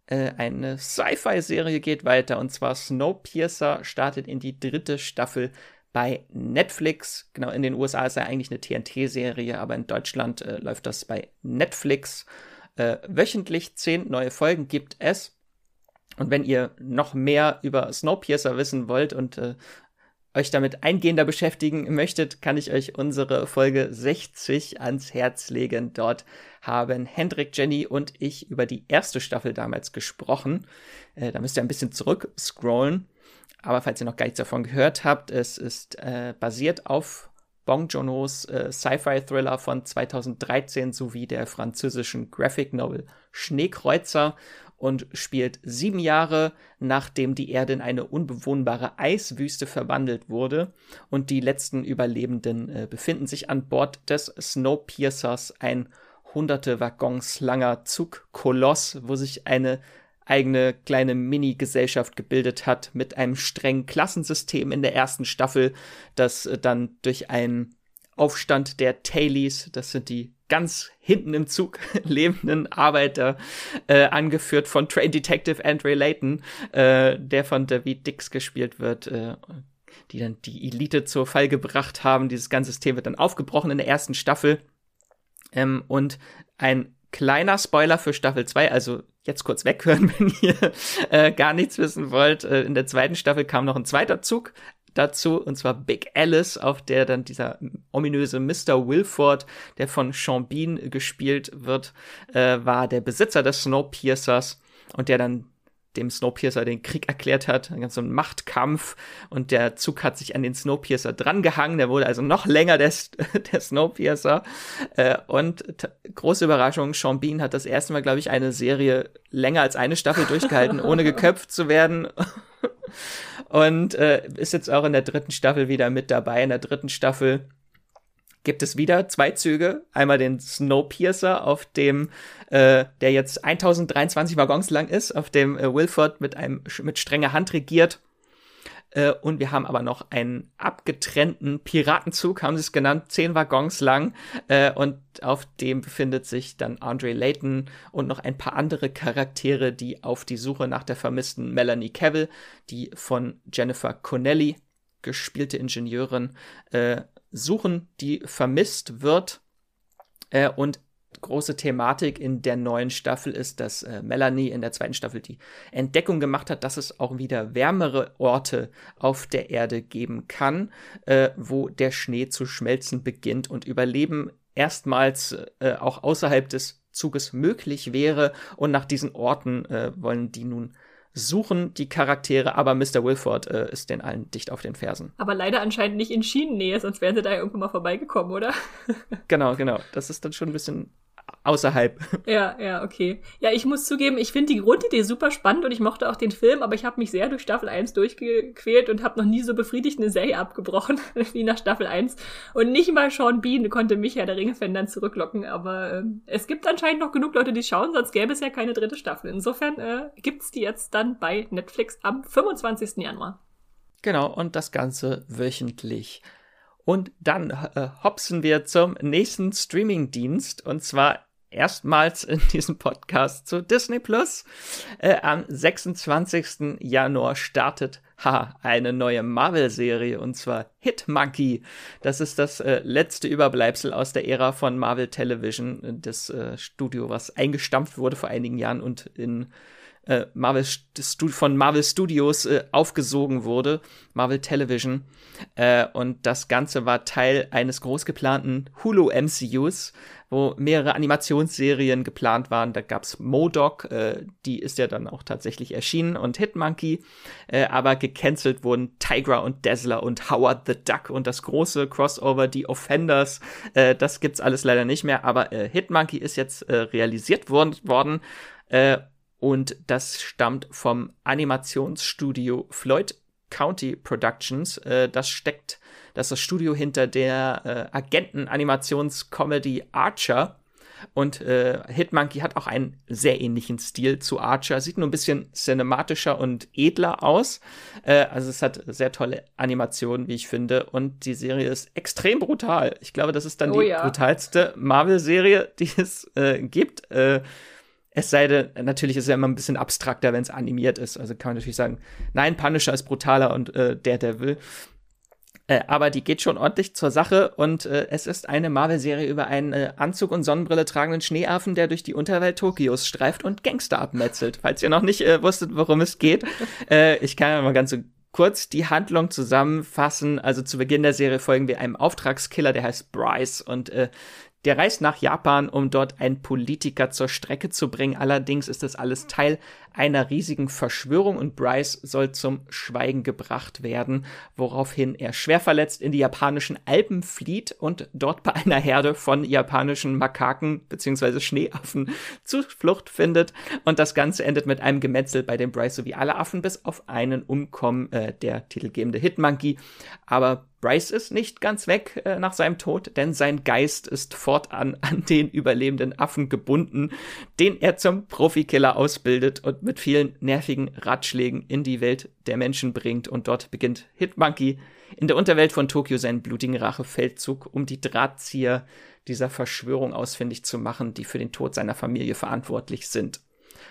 Äh, eine Sci-Fi-Serie geht weiter und zwar Snowpiercer startet in die dritte Staffel bei Netflix. Genau, in den USA ist er eigentlich eine TNT-Serie, aber in Deutschland äh, läuft das bei Netflix. Äh, wöchentlich zehn neue Folgen gibt es. Und wenn ihr noch mehr über Snowpiercer wissen wollt und äh, euch damit eingehender beschäftigen möchtet, kann ich euch unsere Folge 60 ans Herz legen. Dort haben Hendrik, Jenny und ich über die erste Staffel damals gesprochen. Äh, da müsst ihr ein bisschen zurück scrollen. Aber falls ihr noch gar nichts davon gehört habt, es ist äh, basiert auf Bong Joon-ho's äh, Sci-Fi-Thriller von 2013 sowie der französischen Graphic Novel Schneekreuzer und spielt sieben Jahre nachdem die Erde in eine unbewohnbare Eiswüste verwandelt wurde. Und die letzten Überlebenden äh, befinden sich an Bord des Snowpiercers, ein hunderte Waggons langer Zugkoloss, wo sich eine eigene kleine Mini-Gesellschaft gebildet hat mit einem strengen Klassensystem in der ersten Staffel, das äh, dann durch einen Aufstand der Tailies, das sind die ganz hinten im Zug lebenden Arbeiter, äh, angeführt von Train Detective Andre Layton, äh, der von David Dix gespielt wird, äh, die dann die Elite zur Fall gebracht haben. Dieses ganze System wird dann aufgebrochen in der ersten Staffel. Ähm, und ein kleiner Spoiler für Staffel 2, also jetzt kurz weghören, wenn ihr äh, gar nichts wissen wollt. Äh, in der zweiten Staffel kam noch ein zweiter Zug dazu, und zwar Big Alice, auf der dann dieser ominöse Mr. Wilford, der von Sean Bean gespielt wird, äh, war der Besitzer des Snowpiercers und der dann dem Snowpiercer den Krieg erklärt hat. Dann gab so einen Machtkampf und der Zug hat sich an den Snowpiercer drangehangen. Der wurde also noch länger, der, der Snowpiercer. Äh, und große Überraschung, Sean Bean hat das erste Mal, glaube ich, eine Serie länger als eine Staffel durchgehalten, ohne geköpft zu werden. und äh, ist jetzt auch in der dritten Staffel wieder mit dabei. In der dritten Staffel gibt es wieder zwei Züge. Einmal den Snowpiercer, auf dem, äh, der jetzt 1023 Waggons lang ist, auf dem äh, Wilford mit einem mit strenger Hand regiert. Äh, und wir haben aber noch einen abgetrennten Piratenzug, haben sie es genannt, zehn Waggons lang. Äh, und auf dem befindet sich dann Andre Layton und noch ein paar andere Charaktere, die auf die Suche nach der vermissten Melanie Cavill, die von Jennifer Connelly gespielte Ingenieurin, äh, suchen, die vermisst wird. Äh, und große Thematik in der neuen Staffel ist, dass äh, Melanie in der zweiten Staffel die Entdeckung gemacht hat, dass es auch wieder wärmere Orte auf der Erde geben kann, äh, wo der Schnee zu schmelzen beginnt und Überleben erstmals äh, auch außerhalb des Zuges möglich wäre. Und nach diesen Orten äh, wollen die nun suchen die Charaktere, aber Mr. Wilford äh, ist den allen dicht auf den Fersen. Aber leider anscheinend nicht in Schienennähe, sonst wären sie da irgendwann mal vorbeigekommen, oder? genau, genau. Das ist dann schon ein bisschen außerhalb. Ja, ja, okay. Ja, ich muss zugeben, ich finde die Grundidee super spannend und ich mochte auch den Film, aber ich habe mich sehr durch Staffel 1 durchgequält und habe noch nie so befriedigt eine Serie abgebrochen wie nach Staffel 1. Und nicht mal Sean Bean konnte mich ja der Ringe-Fan dann zurücklocken, aber äh, es gibt anscheinend noch genug Leute, die schauen, sonst gäbe es ja keine dritte Staffel. Insofern äh, gibt's die jetzt dann bei Netflix am 25. Januar. Genau, und das Ganze wöchentlich. Und dann äh, hopsen wir zum nächsten Streaming-Dienst und zwar erstmals in diesem Podcast zu Disney Plus. Äh, am 26. Januar startet ha, eine neue Marvel-Serie und zwar Hit Monkey. Das ist das äh, letzte Überbleibsel aus der Ära von Marvel Television, das äh, Studio, was eingestampft wurde vor einigen Jahren und in äh, Marvel von Marvel Studios äh, aufgesogen wurde, Marvel Television. Äh, und das Ganze war Teil eines groß geplanten Hulu MCUs, wo mehrere Animationsserien geplant waren. Da gab's Modoc, äh, die ist ja dann auch tatsächlich erschienen, und Hitmonkey, äh, aber gecancelt wurden Tigra und Dazzler und Howard the Duck und das große Crossover, die Offenders. Äh, das gibt's alles leider nicht mehr, aber äh, Hitmonkey ist jetzt äh, realisiert worden. worden äh, und das stammt vom Animationsstudio Floyd County Productions. Äh, das steckt, das ist das Studio hinter der äh, Agenten-Animationscomedy Archer. Und äh, Hitmonkey hat auch einen sehr ähnlichen Stil zu Archer. Sieht nur ein bisschen cinematischer und edler aus. Äh, also es hat sehr tolle Animationen, wie ich finde. Und die Serie ist extrem brutal. Ich glaube, das ist dann oh, die ja. brutalste Marvel-Serie, die es äh, gibt. Es sei denn, natürlich ist es ja immer ein bisschen abstrakter, wenn es animiert ist. Also kann man natürlich sagen, nein, Punisher ist brutaler und äh, Daredevil. Äh, aber die geht schon ordentlich zur Sache und äh, es ist eine Marvel-Serie über einen äh, Anzug und Sonnenbrille tragenden Schneeaffen, der durch die Unterwelt Tokios streift und Gangster abmetzelt. Falls ihr noch nicht äh, wusstet, worum es geht, äh, ich kann ja mal ganz so kurz die Handlung zusammenfassen. Also zu Beginn der Serie folgen wir einem Auftragskiller, der heißt Bryce und äh, der reist nach Japan, um dort einen Politiker zur Strecke zu bringen. Allerdings ist das alles Teil einer riesigen Verschwörung und Bryce soll zum Schweigen gebracht werden, woraufhin er schwer verletzt in die japanischen Alpen flieht und dort bei einer Herde von japanischen Makaken bzw. Schneeaffen Zuflucht findet. Und das Ganze endet mit einem Gemetzel, bei dem Bryce sowie alle Affen bis auf einen umkommen, äh, der titelgebende Hitmonkey. Aber Bryce ist nicht ganz weg äh, nach seinem Tod, denn sein Geist ist fortan an den überlebenden Affen gebunden, den er zum Profikiller ausbildet und mit vielen nervigen Ratschlägen in die Welt der Menschen bringt. Und dort beginnt Hitmonkey in der Unterwelt von Tokio seinen blutigen Rachefeldzug, um die Drahtzieher dieser Verschwörung ausfindig zu machen, die für den Tod seiner Familie verantwortlich sind.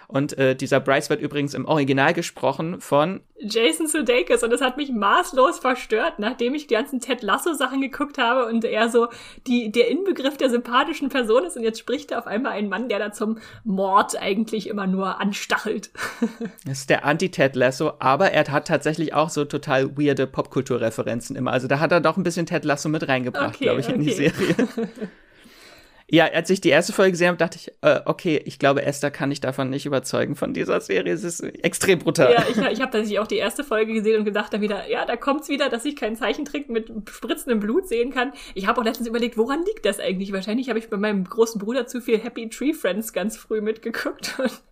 Und äh, dieser Bryce wird übrigens im Original gesprochen von Jason Sudeikis und das hat mich maßlos verstört, nachdem ich die ganzen Ted Lasso Sachen geguckt habe und er so die der Inbegriff der sympathischen Person ist und jetzt spricht er auf einmal ein Mann, der da zum Mord eigentlich immer nur anstachelt. Das ist der Anti-Ted Lasso, aber er hat tatsächlich auch so total weirde Popkulturreferenzen immer. Also da hat er doch ein bisschen Ted Lasso mit reingebracht, okay, glaube ich, okay. in die Serie. Ja, als ich die erste Folge gesehen habe, dachte ich, äh, okay, ich glaube, Esther kann ich davon nicht überzeugen von dieser Serie. Es ist extrem brutal. Ja, ich, ich habe tatsächlich auch die erste Folge gesehen und gedacht dann wieder, ja, da kommt's wieder, dass ich keinen Zeichentrick mit spritzendem Blut sehen kann. Ich habe auch letztens überlegt, woran liegt das eigentlich? Wahrscheinlich habe ich bei meinem großen Bruder zu viel Happy Tree Friends ganz früh mitgeguckt und,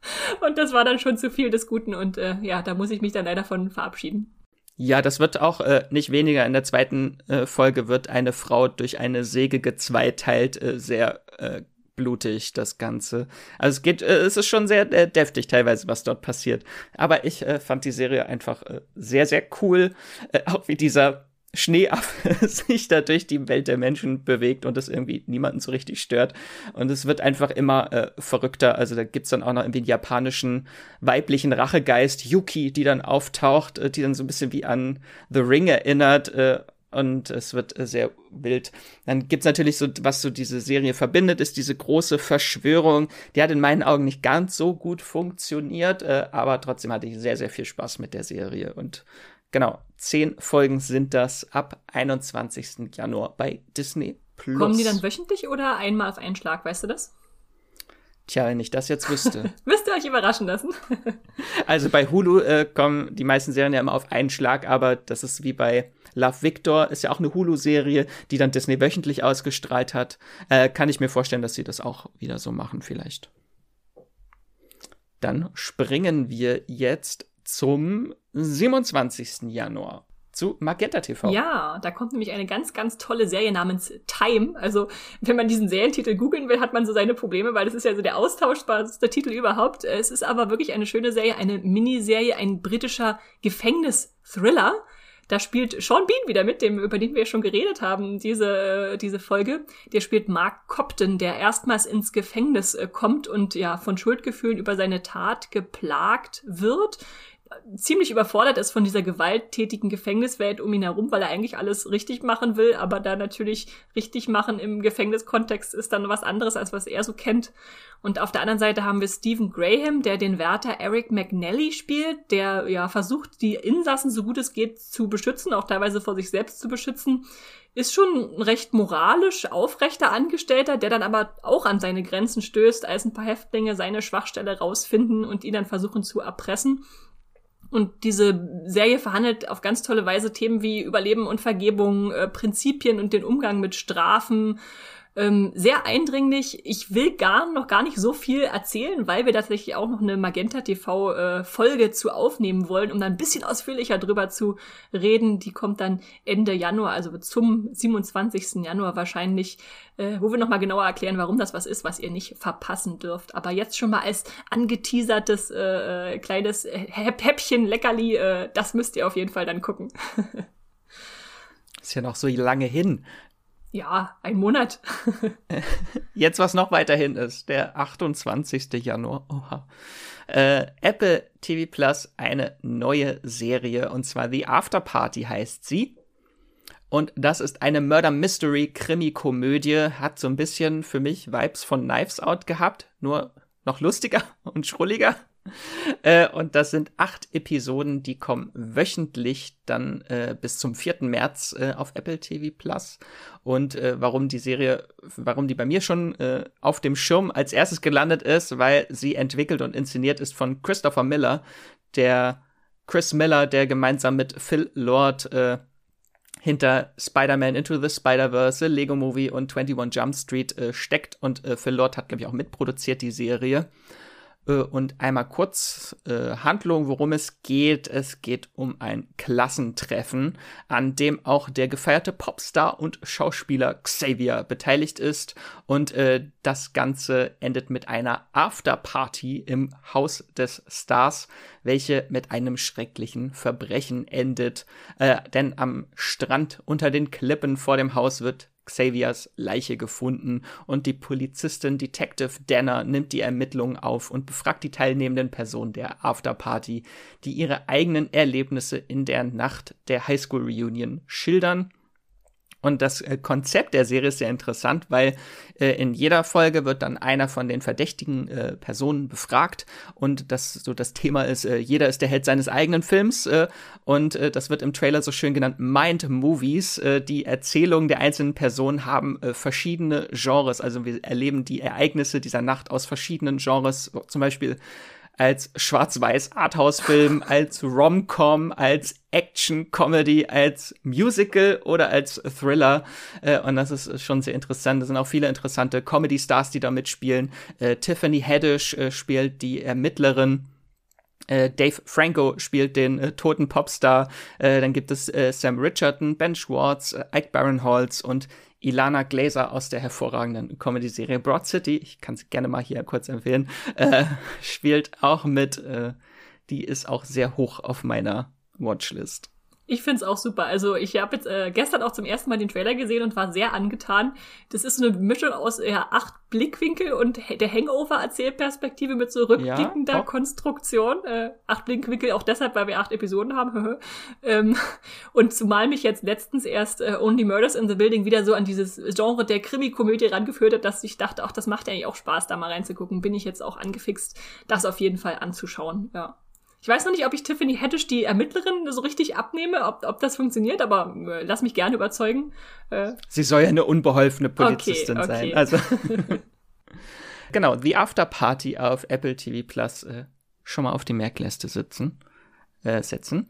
und das war dann schon zu viel des Guten und äh, ja, da muss ich mich dann leider von verabschieden. Ja, das wird auch äh, nicht weniger. In der zweiten äh, Folge wird eine Frau durch eine Säge gezweiteilt, äh, sehr äh, blutig, das Ganze. Also es geht, äh, es ist schon sehr äh, deftig teilweise, was dort passiert. Aber ich äh, fand die Serie einfach äh, sehr, sehr cool. Äh, auch wie dieser Schneeaffe sich da durch die Welt der Menschen bewegt und es irgendwie niemanden so richtig stört. Und es wird einfach immer äh, verrückter. Also da gibt's dann auch noch irgendwie einen japanischen weiblichen Rachegeist, Yuki, die dann auftaucht, äh, die dann so ein bisschen wie an The Ring erinnert. Äh, und es wird äh, sehr wild. Dann gibt's natürlich so, was so diese Serie verbindet, ist diese große Verschwörung. Die hat in meinen Augen nicht ganz so gut funktioniert, äh, aber trotzdem hatte ich sehr, sehr viel Spaß mit der Serie und Genau, zehn Folgen sind das ab 21. Januar bei Disney Plus. Kommen die dann wöchentlich oder einmal auf einen Schlag, weißt du das? Tja, wenn ich das jetzt wüsste. Müsst ihr euch überraschen lassen. also bei Hulu äh, kommen die meisten Serien ja immer auf einen Schlag, aber das ist wie bei Love Victor, ist ja auch eine Hulu-Serie, die dann Disney wöchentlich ausgestrahlt hat. Äh, kann ich mir vorstellen, dass sie das auch wieder so machen, vielleicht. Dann springen wir jetzt zum 27. Januar zu Magenta TV. Ja, da kommt nämlich eine ganz, ganz tolle Serie namens Time. Also, wenn man diesen Serientitel googeln will, hat man so seine Probleme, weil das ist ja so der austauschbarste Titel überhaupt. Es ist aber wirklich eine schöne Serie, eine Miniserie, ein britischer Gefängnis-Thriller. Da spielt Sean Bean wieder mit, dem, über den wir schon geredet haben, diese, diese Folge. Der spielt Mark Copton, der erstmals ins Gefängnis äh, kommt und ja von Schuldgefühlen über seine Tat geplagt wird ziemlich überfordert ist von dieser gewalttätigen Gefängniswelt um ihn herum, weil er eigentlich alles richtig machen will, aber da natürlich richtig machen im Gefängniskontext ist dann was anderes, als was er so kennt. Und auf der anderen Seite haben wir Stephen Graham, der den Wärter Eric McNally spielt, der ja versucht, die Insassen so gut es geht zu beschützen, auch teilweise vor sich selbst zu beschützen. Ist schon ein recht moralisch aufrechter Angestellter, der dann aber auch an seine Grenzen stößt, als ein paar Häftlinge seine Schwachstelle rausfinden und ihn dann versuchen zu erpressen. Und diese Serie verhandelt auf ganz tolle Weise Themen wie Überleben und Vergebung, äh, Prinzipien und den Umgang mit Strafen, ähm, sehr eindringlich. Ich will gar noch gar nicht so viel erzählen, weil wir tatsächlich auch noch eine Magenta TV äh, Folge zu aufnehmen wollen, um dann ein bisschen ausführlicher drüber zu reden. Die kommt dann Ende Januar, also zum 27. Januar wahrscheinlich, äh, wo wir noch mal genauer erklären, warum das was ist, was ihr nicht verpassen dürft. Aber jetzt schon mal als angeteasertes äh, äh kleines Häppchen Leckerli, äh, das müsst ihr auf jeden Fall dann gucken. ist ja noch so lange hin. Ja, ein Monat. Jetzt, was noch weiterhin ist, der 28. Januar. Oha. Äh, Apple TV Plus eine neue Serie und zwar The After Party heißt sie. Und das ist eine Murder Mystery Krimi-Komödie. Hat so ein bisschen für mich Vibes von Knives Out gehabt, nur noch lustiger und schrulliger. Äh, und das sind acht Episoden, die kommen wöchentlich dann äh, bis zum 4. März äh, auf Apple TV Plus. Und äh, warum die Serie, warum die bei mir schon äh, auf dem Schirm als erstes gelandet ist, weil sie entwickelt und inszeniert ist von Christopher Miller, der Chris Miller, der gemeinsam mit Phil Lord hinter Spider-Man Into the Spider-Verse, Lego Movie und 21 Jump Street äh, steckt. Und äh, Phil Lord hat, glaube ich, auch mitproduziert die Serie. Äh, und einmal kurz äh, Handlung, worum es geht. Es geht um ein Klassentreffen, an dem auch der gefeierte Popstar und Schauspieler Xavier beteiligt ist. Und äh, das Ganze endet mit einer Afterparty im Haus des Stars, welche mit einem schrecklichen Verbrechen endet. Äh, denn am Strand unter den Klippen vor dem Haus wird Xaviers Leiche gefunden und die Polizistin Detective Danner nimmt die Ermittlungen auf und befragt die teilnehmenden Personen der Afterparty, die ihre eigenen Erlebnisse in der Nacht der Highschool Reunion schildern. Und das äh, Konzept der Serie ist sehr interessant, weil äh, in jeder Folge wird dann einer von den verdächtigen äh, Personen befragt und das so das Thema ist, äh, jeder ist der Held seines eigenen Films äh, und äh, das wird im Trailer so schön genannt Mind Movies. die Erzählungen der einzelnen Personen haben verschiedene Genres, also wir erleben die Ereignisse dieser Nacht aus verschiedenen Genres, zum Beispiel als schwarz-weiß Arthouse-Film, als Rom-Com, als Action-Comedy, als Musical oder als Thriller. Äh, und das ist schon sehr interessant. Da sind auch viele interessante Comedy-Stars, die da mitspielen. Äh, Tiffany Haddish äh, spielt die Ermittlerin. Dave Franco spielt den äh, toten Popstar. Äh, dann gibt es äh, Sam Richardson, Ben Schwartz, Ike Barinholtz und Ilana Glazer aus der hervorragenden Comedy-Serie Broad City, ich kann sie gerne mal hier kurz empfehlen, äh, spielt auch mit. Äh, die ist auch sehr hoch auf meiner Watchlist. Ich find's auch super. Also ich habe jetzt äh, gestern auch zum ersten Mal den Trailer gesehen und war sehr angetan. Das ist so eine Mischung aus ja, acht Blickwinkel und der Hangover-Erzählperspektive mit so rückblickender ja, Konstruktion. Äh, acht Blickwinkel auch deshalb, weil wir acht Episoden haben. ähm, und zumal mich jetzt letztens erst äh, Only Murders in the Building wieder so an dieses Genre der Krimi-Komödie rangeführt hat, dass ich dachte, ach, das macht eigentlich auch Spaß, da mal reinzugucken. Bin ich jetzt auch angefixt, das auf jeden Fall anzuschauen. Ja. Ich weiß noch nicht, ob ich Tiffany Haddish, die Ermittlerin, so richtig abnehme, ob, ob das funktioniert, aber äh, lass mich gerne überzeugen. Äh. Sie soll ja eine unbeholfene Polizistin okay, okay. sein. Also genau, The After Party auf Apple TV Plus äh, schon mal auf die Merkliste sitzen, äh, setzen.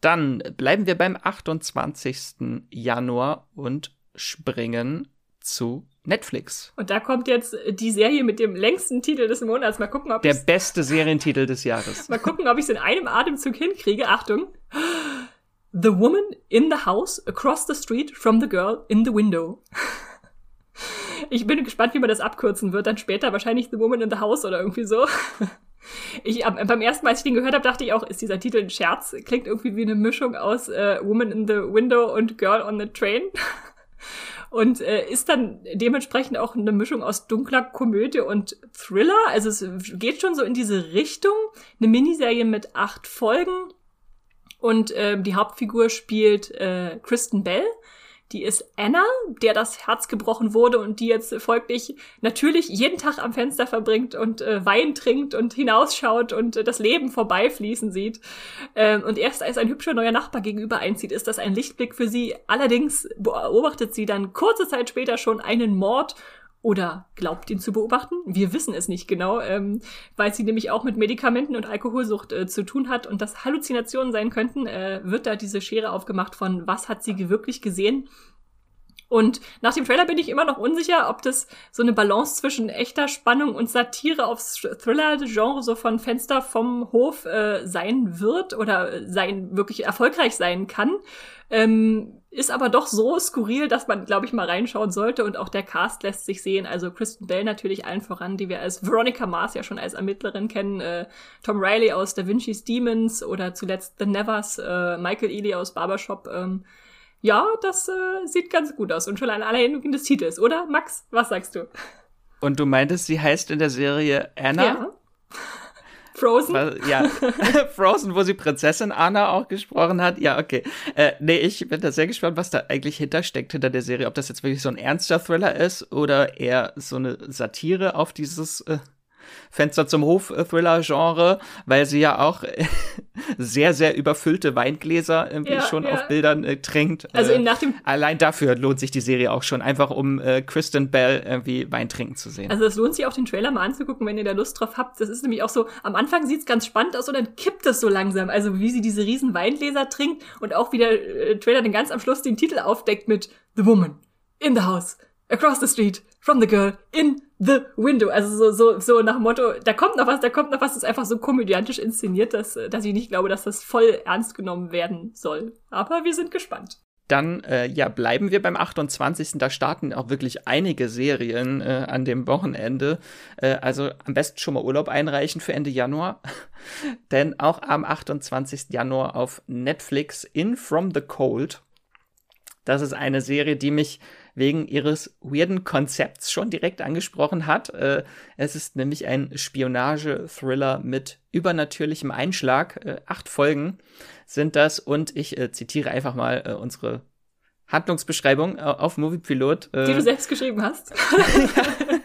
Dann bleiben wir beim 28. Januar und springen zu Netflix. Und da kommt jetzt die Serie mit dem längsten Titel des Monats. Mal gucken, ob Der beste Serientitel des Jahres. Mal gucken, ob ich es in einem Atemzug hinkriege. Achtung. The Woman in the House Across the Street from the Girl in the Window. Ich bin gespannt, wie man das abkürzen wird. Dann später wahrscheinlich The Woman in the House oder irgendwie so. Ich, äh, beim ersten Mal, als ich den gehört habe, dachte ich auch, ist dieser Titel ein Scherz? Klingt irgendwie wie eine Mischung aus äh, Woman in the Window und Girl on the Train und äh, ist dann dementsprechend auch eine Mischung aus dunkler Komödie und Thriller. Also es geht schon so in diese Richtung. Eine Miniserie mit acht Folgen und äh, die Hauptfigur spielt äh, Kristen Bell die ist Anna, der das Herz gebrochen wurde und die jetzt folglich natürlich jeden Tag am Fenster verbringt und äh, Wein trinkt und hinausschaut und äh, das Leben vorbeifließen sieht. Ähm, und erst als ein hübscher neuer Nachbar gegenüber einzieht, ist das ein Lichtblick für sie. Allerdings beobachtet sie dann kurze Zeit später schon einen Mord oder glaubt ihn zu beobachten. Wir wissen es nicht genau, ähm, weil sie nämlich auch mit Medikamenten und Alkoholsucht äh, zu tun hat und das Halluzinationen sein könnten, äh, wird da diese Schere aufgemacht von was hat sie wirklich gesehen. Und nach dem Trailer bin ich immer noch unsicher, ob das so eine Balance zwischen echter Spannung und Satire aufs Thriller-Genre so von Fenster vom Hof äh, sein wird oder sein wirklich erfolgreich sein kann. Ähm, ist aber doch so skurril, dass man, glaube ich, mal reinschauen sollte. Und auch der Cast lässt sich sehen. Also Kristen Bell natürlich allen voran, die wir als Veronica Mars ja schon als Ermittlerin kennen. Äh, Tom Riley aus Da Vinci's Demons oder zuletzt The Nevers, äh, Michael Ealy aus Barbershop. Ähm, ja, das äh, sieht ganz gut aus. Und schon allein wegen des Titels, oder? Max, was sagst du? Und du meintest, sie heißt in der Serie Anna? Ja. Frozen? Ja, Frozen, wo sie Prinzessin Anna auch gesprochen hat. Ja, okay. Äh, nee, ich bin da sehr gespannt, was da eigentlich hintersteckt hinter der Serie. Ob das jetzt wirklich so ein ernster Thriller ist oder eher so eine Satire auf dieses äh, Fenster zum Hof-Thriller-Genre, weil sie ja auch sehr, sehr überfüllte Weingläser irgendwie ja, schon ja. auf Bildern äh, trinkt. Also äh, nach dem allein dafür lohnt sich die Serie auch schon, einfach um äh, Kristen Bell irgendwie Wein trinken zu sehen. Also es lohnt sich auch den Trailer mal anzugucken, wenn ihr da Lust drauf habt. Das ist nämlich auch so, am Anfang sieht's ganz spannend aus und dann kippt es so langsam. Also wie sie diese riesen Weingläser trinkt und auch wie der äh, Trailer dann ganz am Schluss den Titel aufdeckt mit The Woman in the House across the street from the girl in the window. Also so, so, so nach Motto, da kommt noch was, da kommt noch was, das ist einfach so komödiantisch inszeniert, dass, dass ich nicht glaube, dass das voll ernst genommen werden soll. Aber wir sind gespannt. Dann, äh, ja, bleiben wir beim 28. Da starten auch wirklich einige Serien äh, an dem Wochenende. Äh, also am besten schon mal Urlaub einreichen für Ende Januar. Denn auch am 28. Januar auf Netflix In From the Cold. Das ist eine Serie, die mich wegen ihres weirden Konzepts schon direkt angesprochen hat. Äh, es ist nämlich ein Spionage-Thriller mit übernatürlichem Einschlag. Äh, acht Folgen sind das und ich äh, zitiere einfach mal äh, unsere Handlungsbeschreibung äh, auf Moviepilot. Äh, Die du selbst geschrieben hast.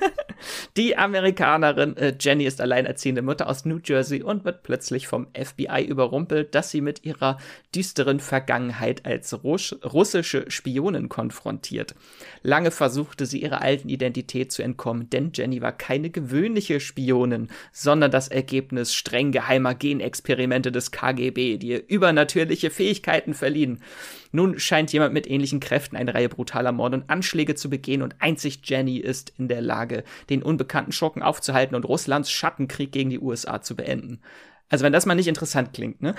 Die Amerikanerin äh, Jenny ist alleinerziehende Mutter aus New Jersey und wird plötzlich vom FBI überrumpelt, dass sie mit ihrer düsteren Vergangenheit als russische Spionin konfrontiert. Lange versuchte sie ihrer alten Identität zu entkommen, denn Jenny war keine gewöhnliche Spionin, sondern das Ergebnis streng geheimer Genexperimente des KGB, die ihr übernatürliche Fähigkeiten verliehen. Nun scheint jemand mit ähnlichen Kräften eine Reihe brutaler Morde und Anschläge zu begehen und einzig Jenny ist in der Lage, den unbekannten Schurken aufzuhalten und Russlands Schattenkrieg gegen die USA zu beenden. Also wenn das mal nicht interessant klingt, ne?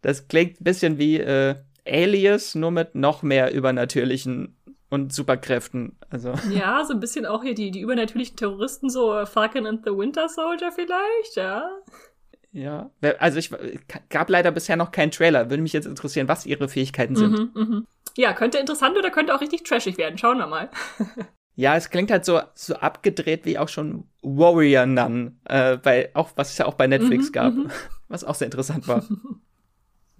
Das klingt ein bisschen wie äh, Alias, nur mit noch mehr übernatürlichen und Superkräften. Also. Ja, so ein bisschen auch hier die, die übernatürlichen Terroristen, so Falcon and the Winter Soldier vielleicht, ja. Ja, also ich gab leider bisher noch keinen Trailer. Würde mich jetzt interessieren, was ihre Fähigkeiten sind. Mhm, mh. Ja, könnte interessant oder könnte auch richtig trashig werden. Schauen wir mal. ja, es klingt halt so, so abgedreht wie auch schon Warrior Nun, äh, bei, auch, was es ja auch bei Netflix mhm, gab, mhm. was auch sehr interessant war.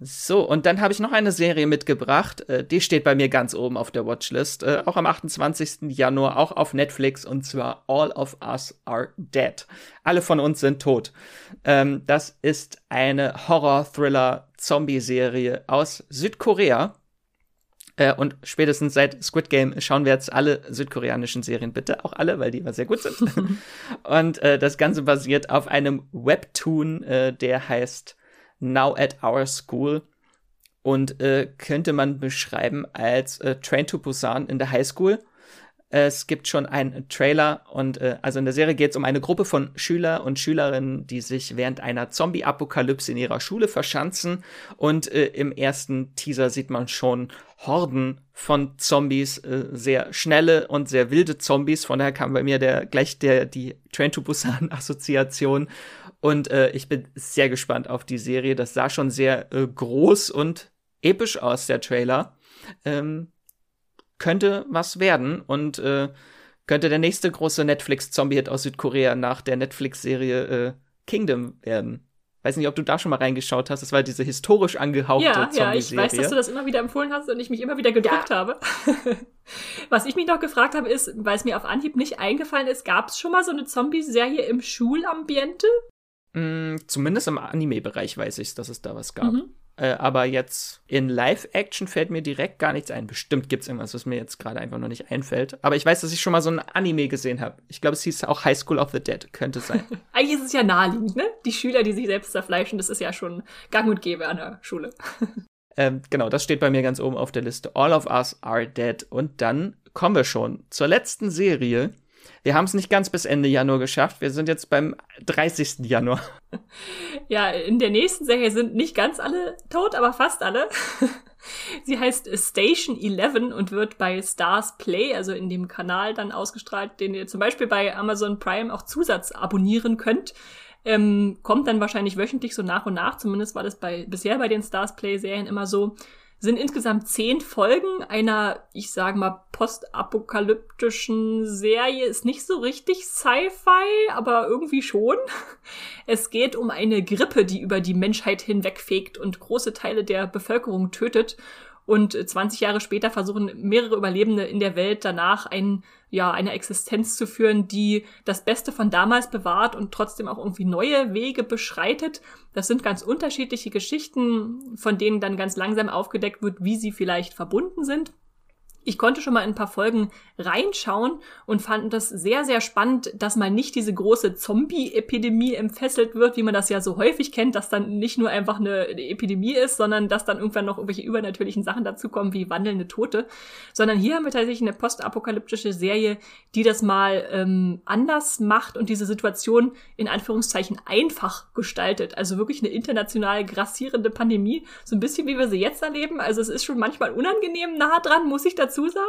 So, und dann habe ich noch eine Serie mitgebracht. Äh, die steht bei mir ganz oben auf der Watchlist. Äh, auch am 28. Januar, auch auf Netflix. Und zwar All of Us Are Dead. Alle von uns sind tot. Ähm, das ist eine Horror-Thriller-Zombie-Serie aus Südkorea. Äh, und spätestens seit Squid Game schauen wir jetzt alle südkoreanischen Serien, bitte auch alle, weil die immer sehr gut sind. und äh, das Ganze basiert auf einem Webtoon, äh, der heißt Now at Our School und äh, könnte man beschreiben als äh, Train to Busan in der High School. Es gibt schon einen Trailer und äh, also in der Serie geht es um eine Gruppe von Schüler und Schülerinnen, die sich während einer Zombie-Apokalypse in ihrer Schule verschanzen. Und äh, im ersten Teaser sieht man schon Horden von Zombies, äh, sehr schnelle und sehr wilde Zombies. Von daher kam bei mir der gleich der die Train to Busan Assoziation. Und äh, ich bin sehr gespannt auf die Serie. Das sah schon sehr äh, groß und episch aus, der Trailer. Ähm, könnte was werden und äh, könnte der nächste große Netflix-Zombie-Hit aus Südkorea nach der Netflix-Serie äh, Kingdom werden. Weiß nicht, ob du da schon mal reingeschaut hast. Das war diese historisch angehauchte ja, Zombie-Serie. Ja, ich weiß, dass du das immer wieder empfohlen hast und ich mich immer wieder gedrückt ja. habe. Was ich mich noch gefragt habe, ist, weil es mir auf Anhieb nicht eingefallen ist, gab es schon mal so eine Zombie-Serie im Schulambiente? Mm, zumindest im Anime-Bereich weiß ich, dass es da was gab. Mhm. Äh, aber jetzt in Live-Action fällt mir direkt gar nichts ein. Bestimmt gibt es irgendwas, was mir jetzt gerade einfach noch nicht einfällt. Aber ich weiß, dass ich schon mal so ein Anime gesehen habe. Ich glaube, es hieß auch High School of the Dead. Könnte sein. Eigentlich ist es ja naheliegend, ne? Die Schüler, die sich selbst zerfleischen, das ist ja schon gang und gäbe an der Schule. ähm, genau, das steht bei mir ganz oben auf der Liste. All of Us Are Dead. Und dann kommen wir schon zur letzten Serie wir haben es nicht ganz bis Ende Januar geschafft. Wir sind jetzt beim 30. Januar. Ja, in der nächsten Serie sind nicht ganz alle tot, aber fast alle. Sie heißt Station 11 und wird bei Stars Play, also in dem Kanal dann ausgestrahlt, den ihr zum Beispiel bei Amazon Prime auch Zusatz abonnieren könnt. Ähm, kommt dann wahrscheinlich wöchentlich so nach und nach. Zumindest war das bei, bisher bei den Stars Play Serien immer so sind insgesamt zehn Folgen einer, ich sage mal, postapokalyptischen Serie. Ist nicht so richtig Sci-Fi, aber irgendwie schon. Es geht um eine Grippe, die über die Menschheit hinwegfegt und große Teile der Bevölkerung tötet. Und 20 Jahre später versuchen mehrere Überlebende in der Welt danach ein, ja, eine Existenz zu führen, die das Beste von damals bewahrt und trotzdem auch irgendwie neue Wege beschreitet. Das sind ganz unterschiedliche Geschichten, von denen dann ganz langsam aufgedeckt wird, wie sie vielleicht verbunden sind. Ich konnte schon mal in ein paar Folgen reinschauen und fand das sehr, sehr spannend, dass mal nicht diese große Zombie-Epidemie entfesselt wird, wie man das ja so häufig kennt, dass dann nicht nur einfach eine, Epidemie ist, sondern dass dann irgendwann noch irgendwelche übernatürlichen Sachen dazukommen, wie wandelnde Tote. Sondern hier haben wir tatsächlich eine postapokalyptische Serie, die das mal ähm, anders macht und diese Situation in Anführungszeichen einfach gestaltet. Also wirklich eine international grassierende Pandemie, so ein bisschen wie wir sie jetzt erleben. Also es ist schon manchmal unangenehm nah dran, muss ich dazu dazu sagen,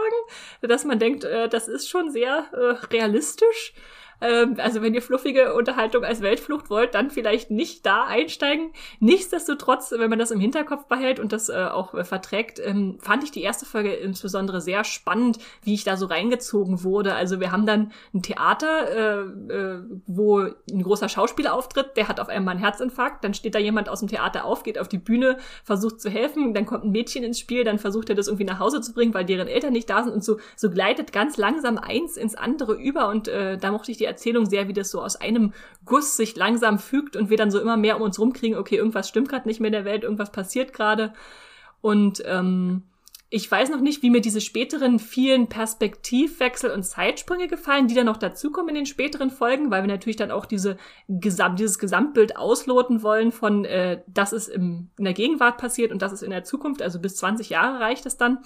dass man denkt, äh, das ist schon sehr äh, realistisch. Ähm, also wenn ihr fluffige Unterhaltung als Weltflucht wollt, dann vielleicht nicht da einsteigen. Nichtsdestotrotz, wenn man das im Hinterkopf behält und das äh, auch äh, verträgt, ähm, fand ich die erste Folge insbesondere sehr spannend, wie ich da so reingezogen wurde. Also wir haben dann ein Theater, äh, äh, wo ein großer Schauspieler auftritt, der hat auf einmal einen Herzinfarkt, dann steht da jemand aus dem Theater auf, geht auf die Bühne, versucht zu helfen, dann kommt ein Mädchen ins Spiel, dann versucht er das irgendwie nach Hause zu bringen, weil deren Eltern nicht da sind und so, so gleitet ganz langsam eins ins andere über und äh, da mochte ich die Erzählung sehr, wie das so aus einem Guss sich langsam fügt und wir dann so immer mehr um uns rumkriegen, okay, irgendwas stimmt gerade nicht mehr in der Welt, irgendwas passiert gerade und ähm, ich weiß noch nicht, wie mir diese späteren vielen Perspektivwechsel und Zeitsprünge gefallen, die dann noch dazukommen in den späteren Folgen, weil wir natürlich dann auch diese Gesam dieses Gesamtbild ausloten wollen von, äh, das ist im, in der Gegenwart passiert und das ist in der Zukunft, also bis 20 Jahre reicht es dann.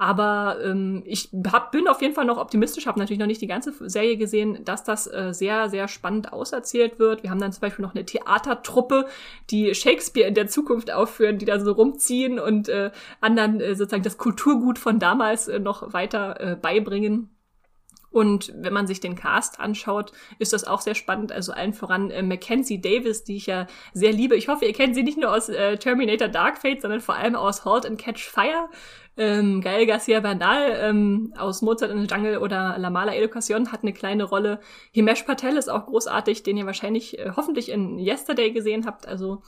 Aber ähm, ich hab, bin auf jeden Fall noch optimistisch, habe natürlich noch nicht die ganze Serie gesehen, dass das äh, sehr, sehr spannend auserzählt wird. Wir haben dann zum Beispiel noch eine Theatertruppe, die Shakespeare in der Zukunft aufführen, die da so rumziehen und äh, anderen äh, sozusagen das Kulturgut von damals äh, noch weiter äh, beibringen. Und wenn man sich den Cast anschaut, ist das auch sehr spannend. Also allen voran äh, Mackenzie Davis, die ich ja sehr liebe. Ich hoffe, ihr kennt sie nicht nur aus äh, Terminator Dark Fate, sondern vor allem aus Halt and Catch Fire. Ähm, Gael Garcia Bernal ähm, aus Mozart in the Jungle oder La Mala Educación hat eine kleine Rolle. Himesh Patel ist auch großartig, den ihr wahrscheinlich äh, hoffentlich in Yesterday gesehen habt. Also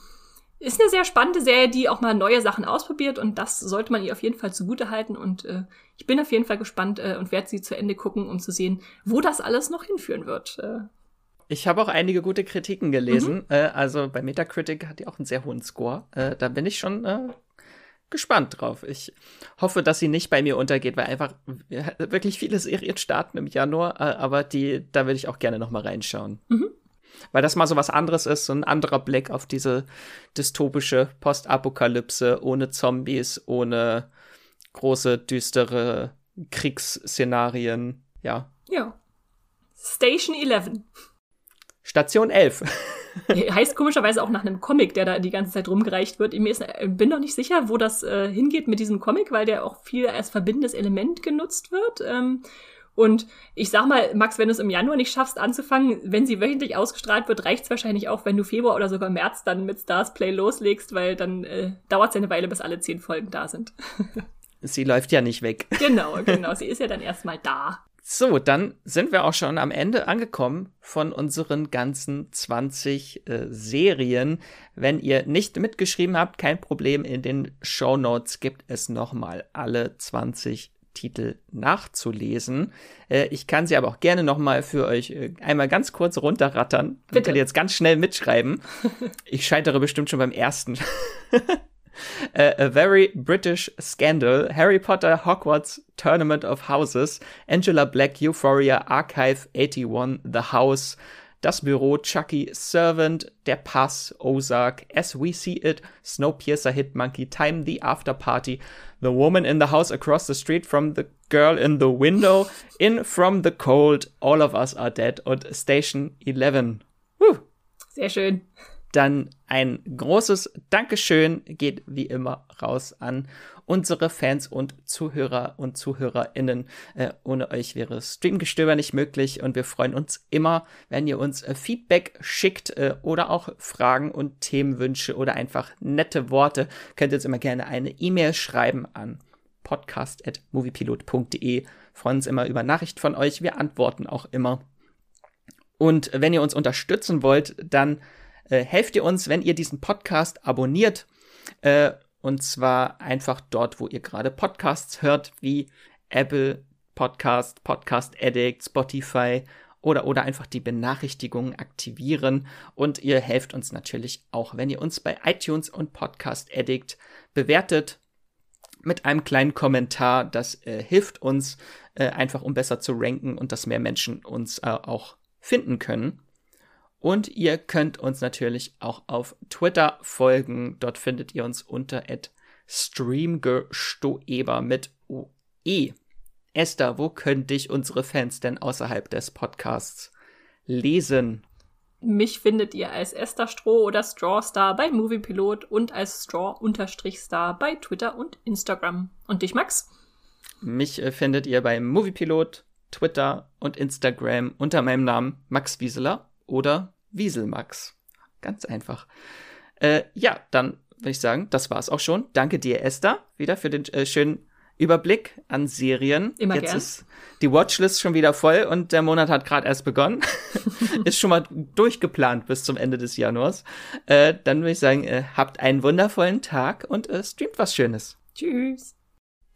ist eine sehr spannende Serie, die auch mal neue Sachen ausprobiert und das sollte man ihr auf jeden Fall zugute halten und äh, ich bin auf jeden Fall gespannt äh, und werde sie zu Ende gucken, um zu sehen, wo das alles noch hinführen wird. Äh. Ich habe auch einige gute Kritiken gelesen. Mhm. Äh, also bei Metacritic hat die auch einen sehr hohen Score. Äh, da bin ich schon äh, gespannt drauf. Ich hoffe, dass sie nicht bei mir untergeht, weil einfach wirklich viele Serien starten im Januar, aber die, da würde ich auch gerne noch mal reinschauen. Mhm weil das mal so was anderes ist, so ein anderer Blick auf diese dystopische Postapokalypse ohne Zombies, ohne große, düstere Kriegsszenarien, ja. Ja. Station 11. Station 11. heißt komischerweise auch nach einem Comic, der da die ganze Zeit rumgereicht wird. Ich äh, bin noch nicht sicher, wo das äh, hingeht mit diesem Comic, weil der auch viel als verbindendes Element genutzt wird. Ähm, und ich sag mal, Max, wenn du es im Januar nicht schaffst anzufangen, wenn sie wöchentlich ausgestrahlt wird, reicht es wahrscheinlich auch, wenn du Februar oder sogar März dann mit Stars Play loslegst, weil dann äh, dauert es ja eine Weile, bis alle zehn Folgen da sind. sie läuft ja nicht weg. Genau, genau. Sie ist ja dann erstmal da. So, dann sind wir auch schon am Ende angekommen von unseren ganzen 20 äh, Serien. Wenn ihr nicht mitgeschrieben habt, kein Problem. In den Show Notes gibt es nochmal alle 20 Titel nachzulesen. Äh, ich kann sie aber auch gerne noch mal für euch äh, einmal ganz kurz runterrattern. Bitte. Könnt ihr jetzt ganz schnell mitschreiben. ich scheitere bestimmt schon beim ersten. A Very British Scandal, Harry Potter, Hogwarts, Tournament of Houses, Angela Black, Euphoria, Archive 81, The House, Das Büro, Chucky, Servant, Der Pass, Ozark, As We See It, Snowpiercer, Hitmonkey, Time, The After Party, The Woman in the House Across the Street from the Girl in the Window, In From the Cold, All of Us Are Dead und Station 11. Whew. Sehr schön. Dann ein großes Dankeschön geht wie immer raus an unsere Fans und Zuhörer und ZuhörerInnen. Äh, ohne euch wäre Streamgestöber nicht möglich und wir freuen uns immer, wenn ihr uns äh, Feedback schickt äh, oder auch Fragen und Themenwünsche oder einfach nette Worte. Könnt ihr uns immer gerne eine E-Mail schreiben an podcast.moviepilot.de. Freuen uns immer über Nachrichten von euch. Wir antworten auch immer. Und wenn ihr uns unterstützen wollt, dann äh, helft ihr uns, wenn ihr diesen Podcast abonniert. Äh, und zwar einfach dort, wo ihr gerade Podcasts hört, wie Apple Podcast, Podcast Addict, Spotify oder, oder einfach die Benachrichtigungen aktivieren. Und ihr helft uns natürlich auch, wenn ihr uns bei iTunes und Podcast Addict bewertet mit einem kleinen Kommentar. Das äh, hilft uns äh, einfach, um besser zu ranken und dass mehr Menschen uns äh, auch finden können. Und ihr könnt uns natürlich auch auf Twitter folgen. Dort findet ihr uns unter streamgestoeber mit OE. Esther, wo können dich unsere Fans denn außerhalb des Podcasts lesen? Mich findet ihr als Esther Stroh oder Strawstar bei Moviepilot und als Straw-Star bei Twitter und Instagram. Und dich, Max? Mich äh, findet ihr beim Moviepilot Twitter und Instagram unter meinem Namen Max Wieseler oder Wieselmax. Ganz einfach. Äh, ja, dann würde ich sagen, das war's auch schon. Danke dir, Esther, wieder für den äh, schönen Überblick an Serien. Immer Jetzt gern. ist die Watchlist schon wieder voll und der Monat hat gerade erst begonnen. ist schon mal durchgeplant bis zum Ende des Januars. Äh, dann würde ich sagen, äh, habt einen wundervollen Tag und äh, streamt was Schönes. Tschüss.